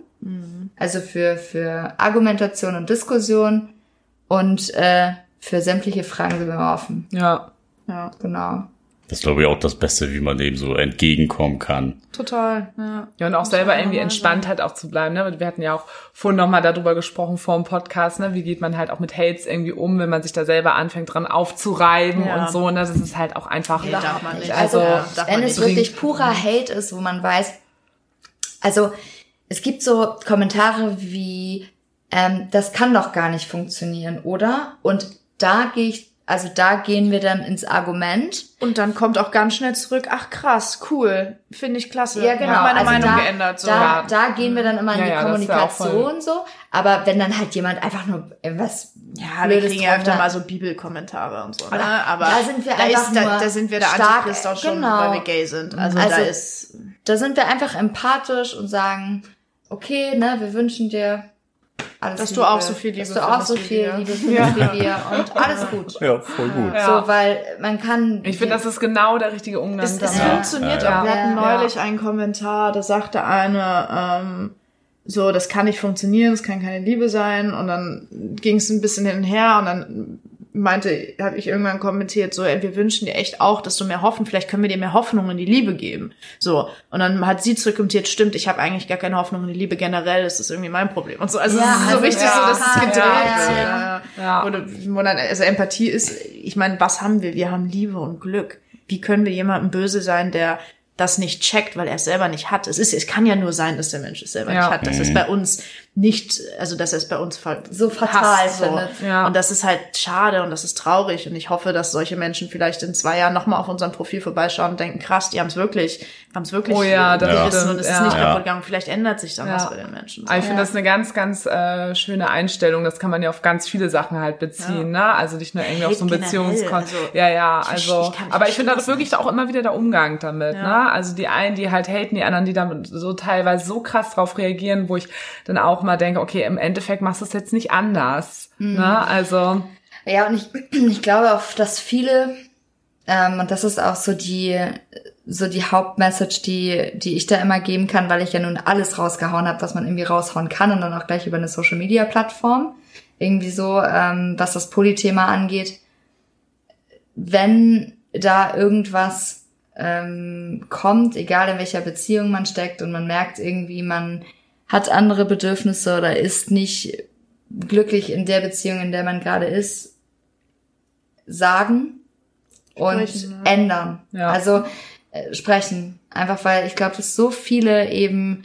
Also für, für Argumentation und Diskussion. Und äh, für sämtliche Fragen sind wir immer offen. Ja. Ja, Genau. Das ist, glaube ich, auch das Beste, wie man dem so entgegenkommen kann. total. Ja. Ja, und auch selber man irgendwie entspannt halt auch zu bleiben, ne? Wir hatten ja auch vorhin nochmal darüber gesprochen vor dem Podcast, ne? Wie geht man halt auch mit Hates irgendwie um, wenn man sich da selber anfängt dran aufzureiben Ja. und so, ne? Das ist halt auch einfach. Nee, darf man nicht. Also, Also, darf wenn man es nicht. wirklich purer Hate ist, wo man weiß, also es gibt so Kommentare wie, ähm, das kann doch gar nicht funktionieren, oder? Und da gehe ich, also da gehen wir dann ins Argument. Und dann kommt auch ganz schnell zurück, ach krass, cool, finde ich klasse. Ja, genau. Hab meine also Meinung da, geändert. So. da, Ja. da gehen wir dann immer in Ja, die ja, Kommunikation so. Aber wenn dann halt jemand einfach nur irgendwas Ja, wir kriegen ja öfter mal so Bibelkommentare und so. Ne? Da- Aber da sind wir da einfach ist, da, nur da sind wir der stark, Antichrist auch schon, genau. weil wir gay sind. Also, Also- da ist da sind wir einfach empathisch und sagen, okay, ne, wir wünschen dir alles Dass Liebe, du auch so viel Liebe dass du auch findest so viel wir. Liebe findest wie wir und alles gut. Ja, voll gut. Ja. So, weil man kann. Ich finde, das ist genau der richtige Umgang. Es, es damit. funktioniert Ja, auch. Wir ja. hatten Ja. neulich einen Kommentar, da sagte eine, ähm, so, das kann nicht funktionieren, das kann keine Liebe sein. Und dann ging es ein bisschen hin und her und dann meinte, habe ich irgendwann kommentiert, so, ey, wir wünschen dir echt auch, dass du mehr hoffen, vielleicht können wir dir mehr Hoffnung in die Liebe geben. So. Und dann hat sie zurückkommentiert, stimmt, ich habe eigentlich gar keine Hoffnung in die Liebe generell, das ist irgendwie mein Problem. Und so, also Ja, es ist so also richtig ja, so, dass es ja, gedreht ja, wird. ja. Ja. Oder, wo dann, also Empathie ist, ich meine, was haben wir? Wir haben Liebe und Glück. Wie können wir jemandem böse sein, der das nicht checkt, weil er es selber nicht hat? Es ist, es kann ja nur sein, dass der Mensch es selber Ja. nicht hat, dass es bei uns nicht, also dass er es bei uns So fatal hasst, so. Ja. Und das ist halt schade und das ist traurig und ich hoffe, dass solche Menschen vielleicht in zwei Jahren nochmal auf unserem Profil vorbeischauen und denken, krass, die haben es wirklich, haben es wirklich Oh ja, das gerissen stimmt, und es ist ja. nicht Ja. kaputt gegangen. Vielleicht ändert sich dann Ja. was bei den Menschen. So. Ich finde das eine ganz, ganz äh, schöne Einstellung. Das kann man ja auf ganz viele Sachen halt beziehen, ne? Also nicht nur irgendwie auf so ein Hate Beziehungskon. generell, also, ja, ja, also. ich nicht aber ich finde das wirklich auch immer wieder der Umgang damit, Ja. ne? Also die einen, die halt haten, die anderen, die damit so teilweise so krass drauf reagieren, wo ich dann auch mal denke, okay, im Endeffekt machst du es jetzt nicht anders, Mhm. ne? Also Ja, und ich, <clears throat> ich glaube auch, dass viele, ähm, und das ist auch so die, so die Hauptmessage, die, die ich da immer geben kann, weil ich ja nun alles rausgehauen habe, was man irgendwie raushauen kann und dann auch gleich über eine Social Media Plattform. Irgendwie so, ähm, was das Polythema angeht. Wenn da irgendwas ähm, kommt, egal in welcher Beziehung man steckt und man merkt irgendwie, man hat andere Bedürfnisse oder ist nicht glücklich in der Beziehung, in der man gerade ist, sagen und Sprechen, ne? ändern. Ja. Also äh, sprechen. Einfach weil ich glaube, dass so viele eben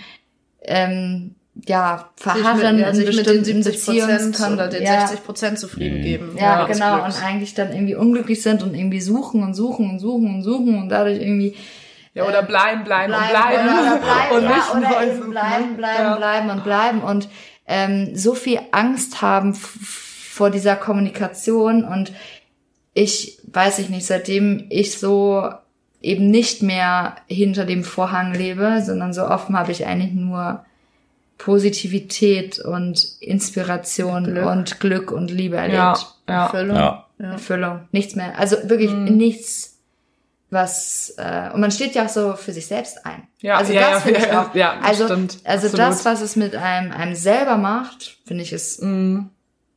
ähm, ja verharren ja, in sich mit den bestimmten 70 Prozent Beziehungskon- oder den ja, 60 Prozent zufrieden geben. ja, des genau. Glücks. Und eigentlich dann irgendwie unglücklich sind und irgendwie suchen und suchen und suchen und suchen und dadurch irgendwie ja, oder bleiben, bleiben, und bleiben bleiben. oder, oder bleiben <laughs> und ja, nicht oder eben bleiben, ne? bleiben, Ja. bleiben und bleiben und ähm, so viel Angst haben vor dieser Kommunikation und ich weiß ich nicht, seitdem ich so eben nicht mehr hinter dem Vorhang lebe, sondern so offen habe ich eigentlich nur Positivität und Inspiration Glück. und Glück und Liebe erlebt. Ja, ja. Erfüllung. Ja. Erfüllung. Nichts mehr. Also wirklich Mhm. nichts, was äh, und man steht ja auch so für sich selbst ein. Ja, also ja, das ja, finde ich ja, auch. ja, also stimmt. also Absolut. das, was es mit einem einem selber macht, finde ich ist Mhm.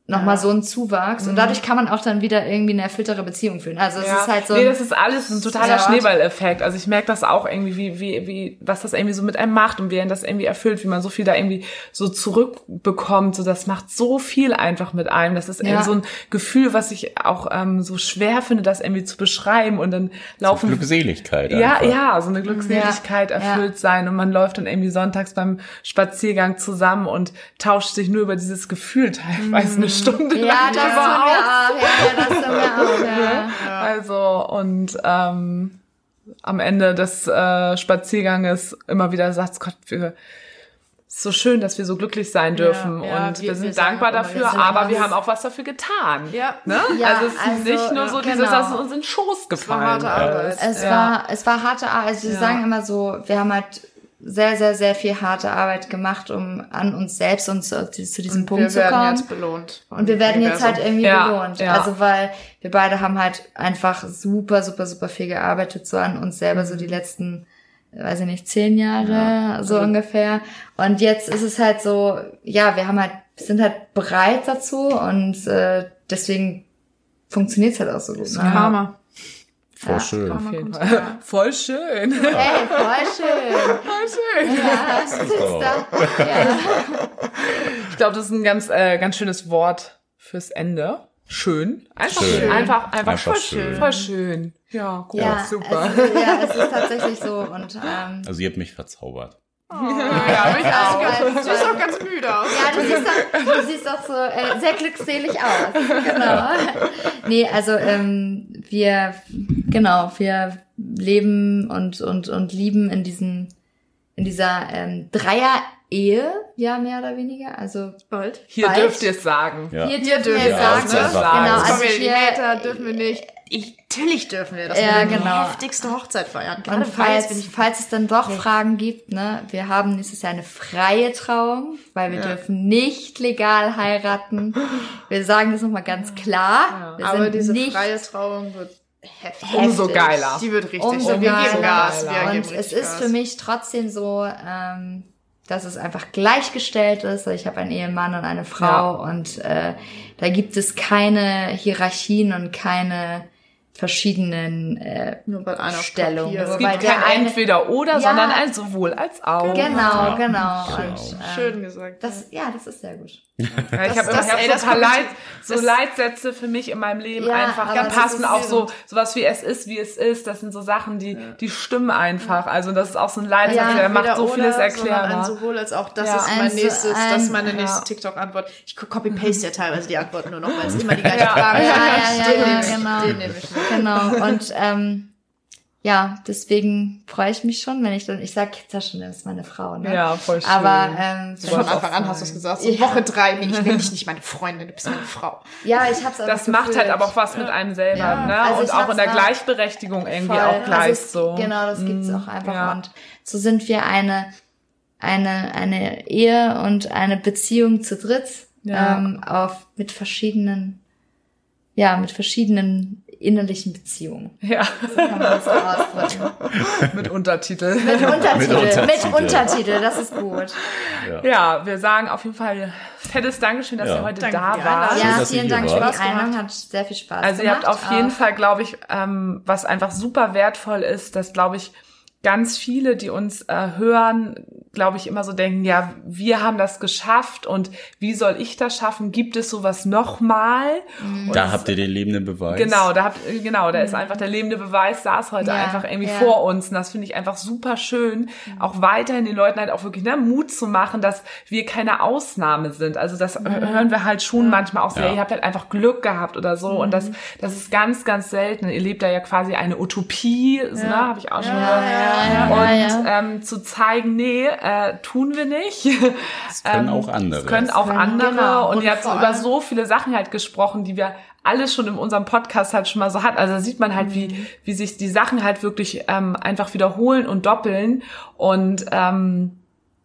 Nochmal so ein Zuwachs und dadurch kann man auch dann wieder irgendwie eine erfülltere Beziehung führen. Also es Ja. ist halt so. nee, das ist alles ein totaler Ja. Schneeballeffekt. Also ich merke das auch irgendwie, wie, wie, wie, was das irgendwie so mit einem macht und wie einen das irgendwie erfüllt, wie man so viel da irgendwie so zurückbekommt. So, das macht so viel einfach mit einem. Das ist Ja. irgendwie so ein Gefühl, was ich auch ähm, so schwer finde, das irgendwie zu beschreiben und dann laufen Glückseligkeit. ja, einfach. ja, so eine Glückseligkeit Ja, erfüllt sein und man läuft dann irgendwie sonntags beim Spaziergang zusammen und tauscht sich nur über dieses Gefühl teilweise eine Stunde ja, lang das drüber. Ja, ja, das auch. Ja. <laughs> Also und ähm, am Ende des äh, Spazierganges immer wieder sagt Gott, wir ist so schön, dass wir so glücklich sein dürfen ja, und wir- wir, sind wir dankbar dafür, wir sind aber wir haben auch was dafür getan. Ja. Ne? Ja, also es ist also, nicht nur so ja, dieses, genau. dass es uns in den Schoß gefallen harte Arbeit. ist. Es ja. war, es war harte Arbeit. Also wir Ja. sagen immer so, wir haben halt sehr, sehr, sehr viel harte Arbeit gemacht, um an uns selbst und zu, zu diesem Und Punkt wir zu werden kommen. jetzt belohnt. Und wir werden jetzt halt irgendwie Ja, belohnt. ja. Also weil wir beide haben halt einfach super, super, super viel gearbeitet, so an uns selber, so die letzten, weiß ich nicht, zehn Jahre, so also ungefähr. Und jetzt ist es halt so, ja, wir haben halt, sind halt bereit dazu und äh, deswegen funktioniert's halt auch so gut. Ne? Karma. Voll Ja. schön. Auf jeden kommt Fall. Voll schön. Hey, voll schön. Voll schön. Ja, das ist da. Ja. Ich glaube, das ist ein ganz, äh, ganz schönes Wort fürs Ende. Schön. Einfach Schön. schön. Einfach, einfach, Einfach voll schön. schön. Voll schön. Ja, gut, Ja, super. Es, ja, es ist tatsächlich so und ähm, Also ihr habt mich verzaubert. Ja, mich auch. Du siehst auch ganz müde aus. Ja, du siehst auch, du siehst auch so äh, sehr glückselig aus. Genau. Nee, also ähm, wir, genau, wir leben und und und lieben in diesem in dieser ähm, Dreier-Ehe, ja mehr oder weniger. Also Bald. Hier Bald. dürft ihr es sagen. Ja. hier dürfen dürfen wir wir sagen, es ne? sagen. genau, also Hater dürfen wir nicht. Ich, natürlich dürfen wir das. Ja, wir die genau. heftigste Hochzeit feiern. Gerade Und falls, ich falls es dann doch Fragen gibt, ne, wir haben nächstes Jahr eine freie Trauung, weil wir dürfen nicht legal heiraten. Wir sagen das nochmal ganz klar. Wir Aber sind diese nicht freie Trauung wird heftig. Umso geiler. Die wird richtig. Umso wir geiler. geben Gas. Wir Und geben es ist Gas. für mich trotzdem so, ähm, dass es einfach gleichgestellt ist. Ich habe einen Ehemann und eine Frau und äh, da gibt es keine Hierarchien und keine verschiedenen äh, Nur weil einer auf Stellung. Papier- Nur Es gibt kein eine- entweder oder, Ja. sondern ein sowohl als auch. Genau, Ja. genau. Schön. Und, ähm, Schön gesagt. Das, ja, das ist sehr gut. Ja, ich habe immer ich hab so ein paar Leit, so Leitsätze für mich in meinem Leben Ja, einfach. das passen auch so so- sowas wie es ist, wie es ist. Das sind so Sachen, die die stimmen einfach. Also das ist auch so ein Leitsatz, Ja, der macht so vieles erklärbar. Ein sowohl als auch, das Ja. ist mein Ein nächstes, das ist ein- meine nächste ja. TikTok-Antwort. Ich copy-paste ja teilweise die Antworten nur noch, weil es <laughs> immer die gleiche Ja. Frage Ja, ist. ja, ja, Den ja, nehme ich, genau. Den nehme ich mit. Genau. Und ähm, ja, deswegen freue ich mich schon, wenn ich dann, ich sag jetzt ja schon, das ist meine Frau, ne? Ja, voll schön. Aber ähm, Von wollt's auch Anfang an hast du es gesagt. So Woche drei, nee, ich nenne dich nicht meine <laughs> Freundin, du bist meine Frau. ja, ich hab's aber das macht halt aber auch was mit einem selber, Ja. ne? Also und auch in der auch Gleichberechtigung irgendwie voll. auch gleich also es, so. Genau, das gibt's auch einfach. ja. Und so sind wir eine, eine, eine Ehe und eine Beziehung zu dritt Ja. ähm, auf mit verschiedenen, ja, mit verschiedenen innerlichen Beziehungen. Ja, So kann man das so ausdrücken. <laughs> mit Untertitel. Mit Untertitel, <laughs> mit Untertitel. Untertitel, das ist gut. Ja, wir sagen auf jeden Fall fettes Dankeschön, dass Ja. ihr heute Danke da wart. Schön, Ja, ihr vielen Dank für die Einladung, hat sehr viel Spaß Also ihr gemacht. habt auf jeden Auch- Fall, glaube ich, ähm, was einfach super wertvoll ist, dass, glaube ich, ganz viele, die uns äh, hören, glaube ich, immer so denken, ja, wir haben das geschafft und wie soll ich das schaffen? Gibt es sowas nochmal? Da habt ihr den lebenden Beweis. Genau, da habt, genau, da ist einfach der lebende Beweis, saß heute Ja, einfach irgendwie ja. vor uns. Und das finde ich einfach super schön, auch weiterhin den Leuten halt auch wirklich ne, Mut zu machen, dass wir keine Ausnahme sind. Also das hören wir halt schon manchmal auch so, Ja. ihr habt halt einfach Glück gehabt oder so. Und das, das ist ganz, ganz selten. Ihr lebt da ja quasi eine Utopie, ne, habe ich auch schon gehört. Ja, Und ja. Ähm, zu zeigen, nee, äh, tun wir nicht. <laughs> Das können auch andere. Das können auch andere. genau. Und, Und ihr habt über so viele Sachen halt gesprochen, die wir alle schon in unserem Podcast halt schon mal so hatten. Also da sieht man halt, Mhm. wie, wie sich die Sachen halt wirklich ähm, einfach wiederholen und doppeln. Und ähm,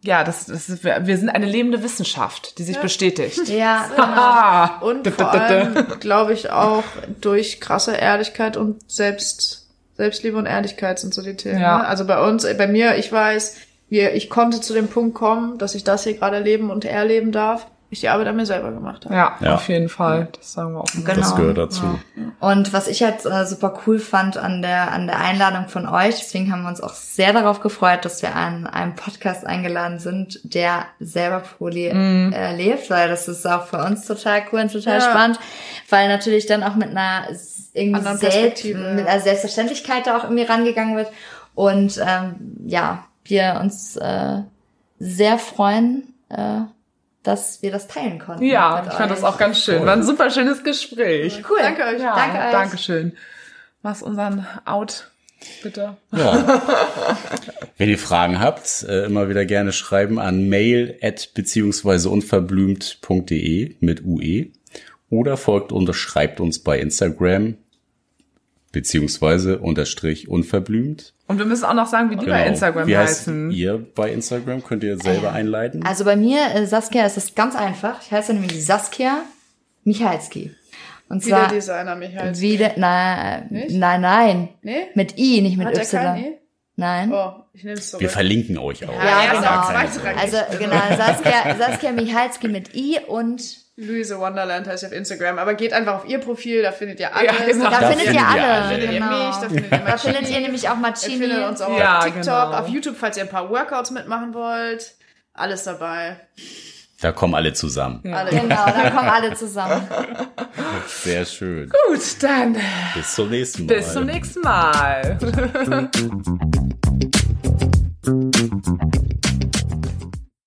ja, das, das ist, wir sind eine lebende Wissenschaft, die sich bestätigt. <laughs> Ja, <laughs> genau. Ah, Und vor allem, glaube ich, auch durch krasse Ehrlichkeit und Selbst, Selbstliebe und Ehrlichkeit sind so die Themen. Ja. Ne? Also bei uns, bei mir, ich weiß, wir, ich konnte zu dem Punkt kommen, dass ich das hier gerade leben und erleben darf, ich die Arbeit an mir selber gemacht habe. ja, Ja. auf jeden Fall. Das sagen wir auch. Genau. Das gehört dazu. Und was ich halt äh, super cool fand an der, an der Einladung von euch, deswegen haben wir uns auch sehr darauf gefreut, dass wir an einem Podcast eingeladen sind, der selber Poly äh, lebt, weil das ist auch für uns total cool und total Ja. spannend, weil natürlich dann auch mit einer irgendwie Selbst, mit ja. einer Selbstverständlichkeit da auch irgendwie rangegangen wird und ähm, ja, wir uns äh, sehr freuen, äh, dass wir das teilen konnten. Ja, ich fand euch. das auch ganz schön. War ein super schönes Gespräch. cool. Danke euch. Ja, Danke euch. Dankeschön. Mach's unseren Out, bitte. Ja. <laughs> Wenn ihr Fragen habt, äh, immer wieder gerne schreiben an mail at beziehungsweise unverblümt.de mit UE oder folgt und schreibt uns bei Instagram beziehungsweise unterstrich unverblümt Und wir müssen auch noch sagen, wie die bei Instagram Genau. Wie heißt heißen. ihr bei Instagram? Könnt ihr selber einleiten? Also bei mir, äh, Saskia, ist das ganz einfach. Ich heiße nämlich Saskia Michalski. Und Wieder zwar Designer, Michael. wieder, nein, Nicht? nein, nein. Nee? Mit I, nicht mit Hat Y. Nein. Oh, ich nehme es zurück. Wir verlinken euch auch. Ja, erster, genau. zweitrangig. Also genau, Saskia, Saskia Michalski mit I und Luise Wonderland heißt sie auf Instagram. Aber geht einfach auf ihr Profil, da findet ihr alles. Ja, genau. da, Da findet findet ihr ihr alle. Da findet ihr Genau. mich, da findet ihr Da findet ihr nämlich auch Ihr Marcini. findet uns auch Ja, auf TikTok, genau. auf YouTube, falls ihr ein paar Workouts mitmachen wollt. Alles dabei. Da kommen alle zusammen. Alle. Genau, da kommen alle zusammen. <laughs> Sehr schön. Gut, dann Bis zum nächsten Mal. bis zum nächsten Mal. <laughs>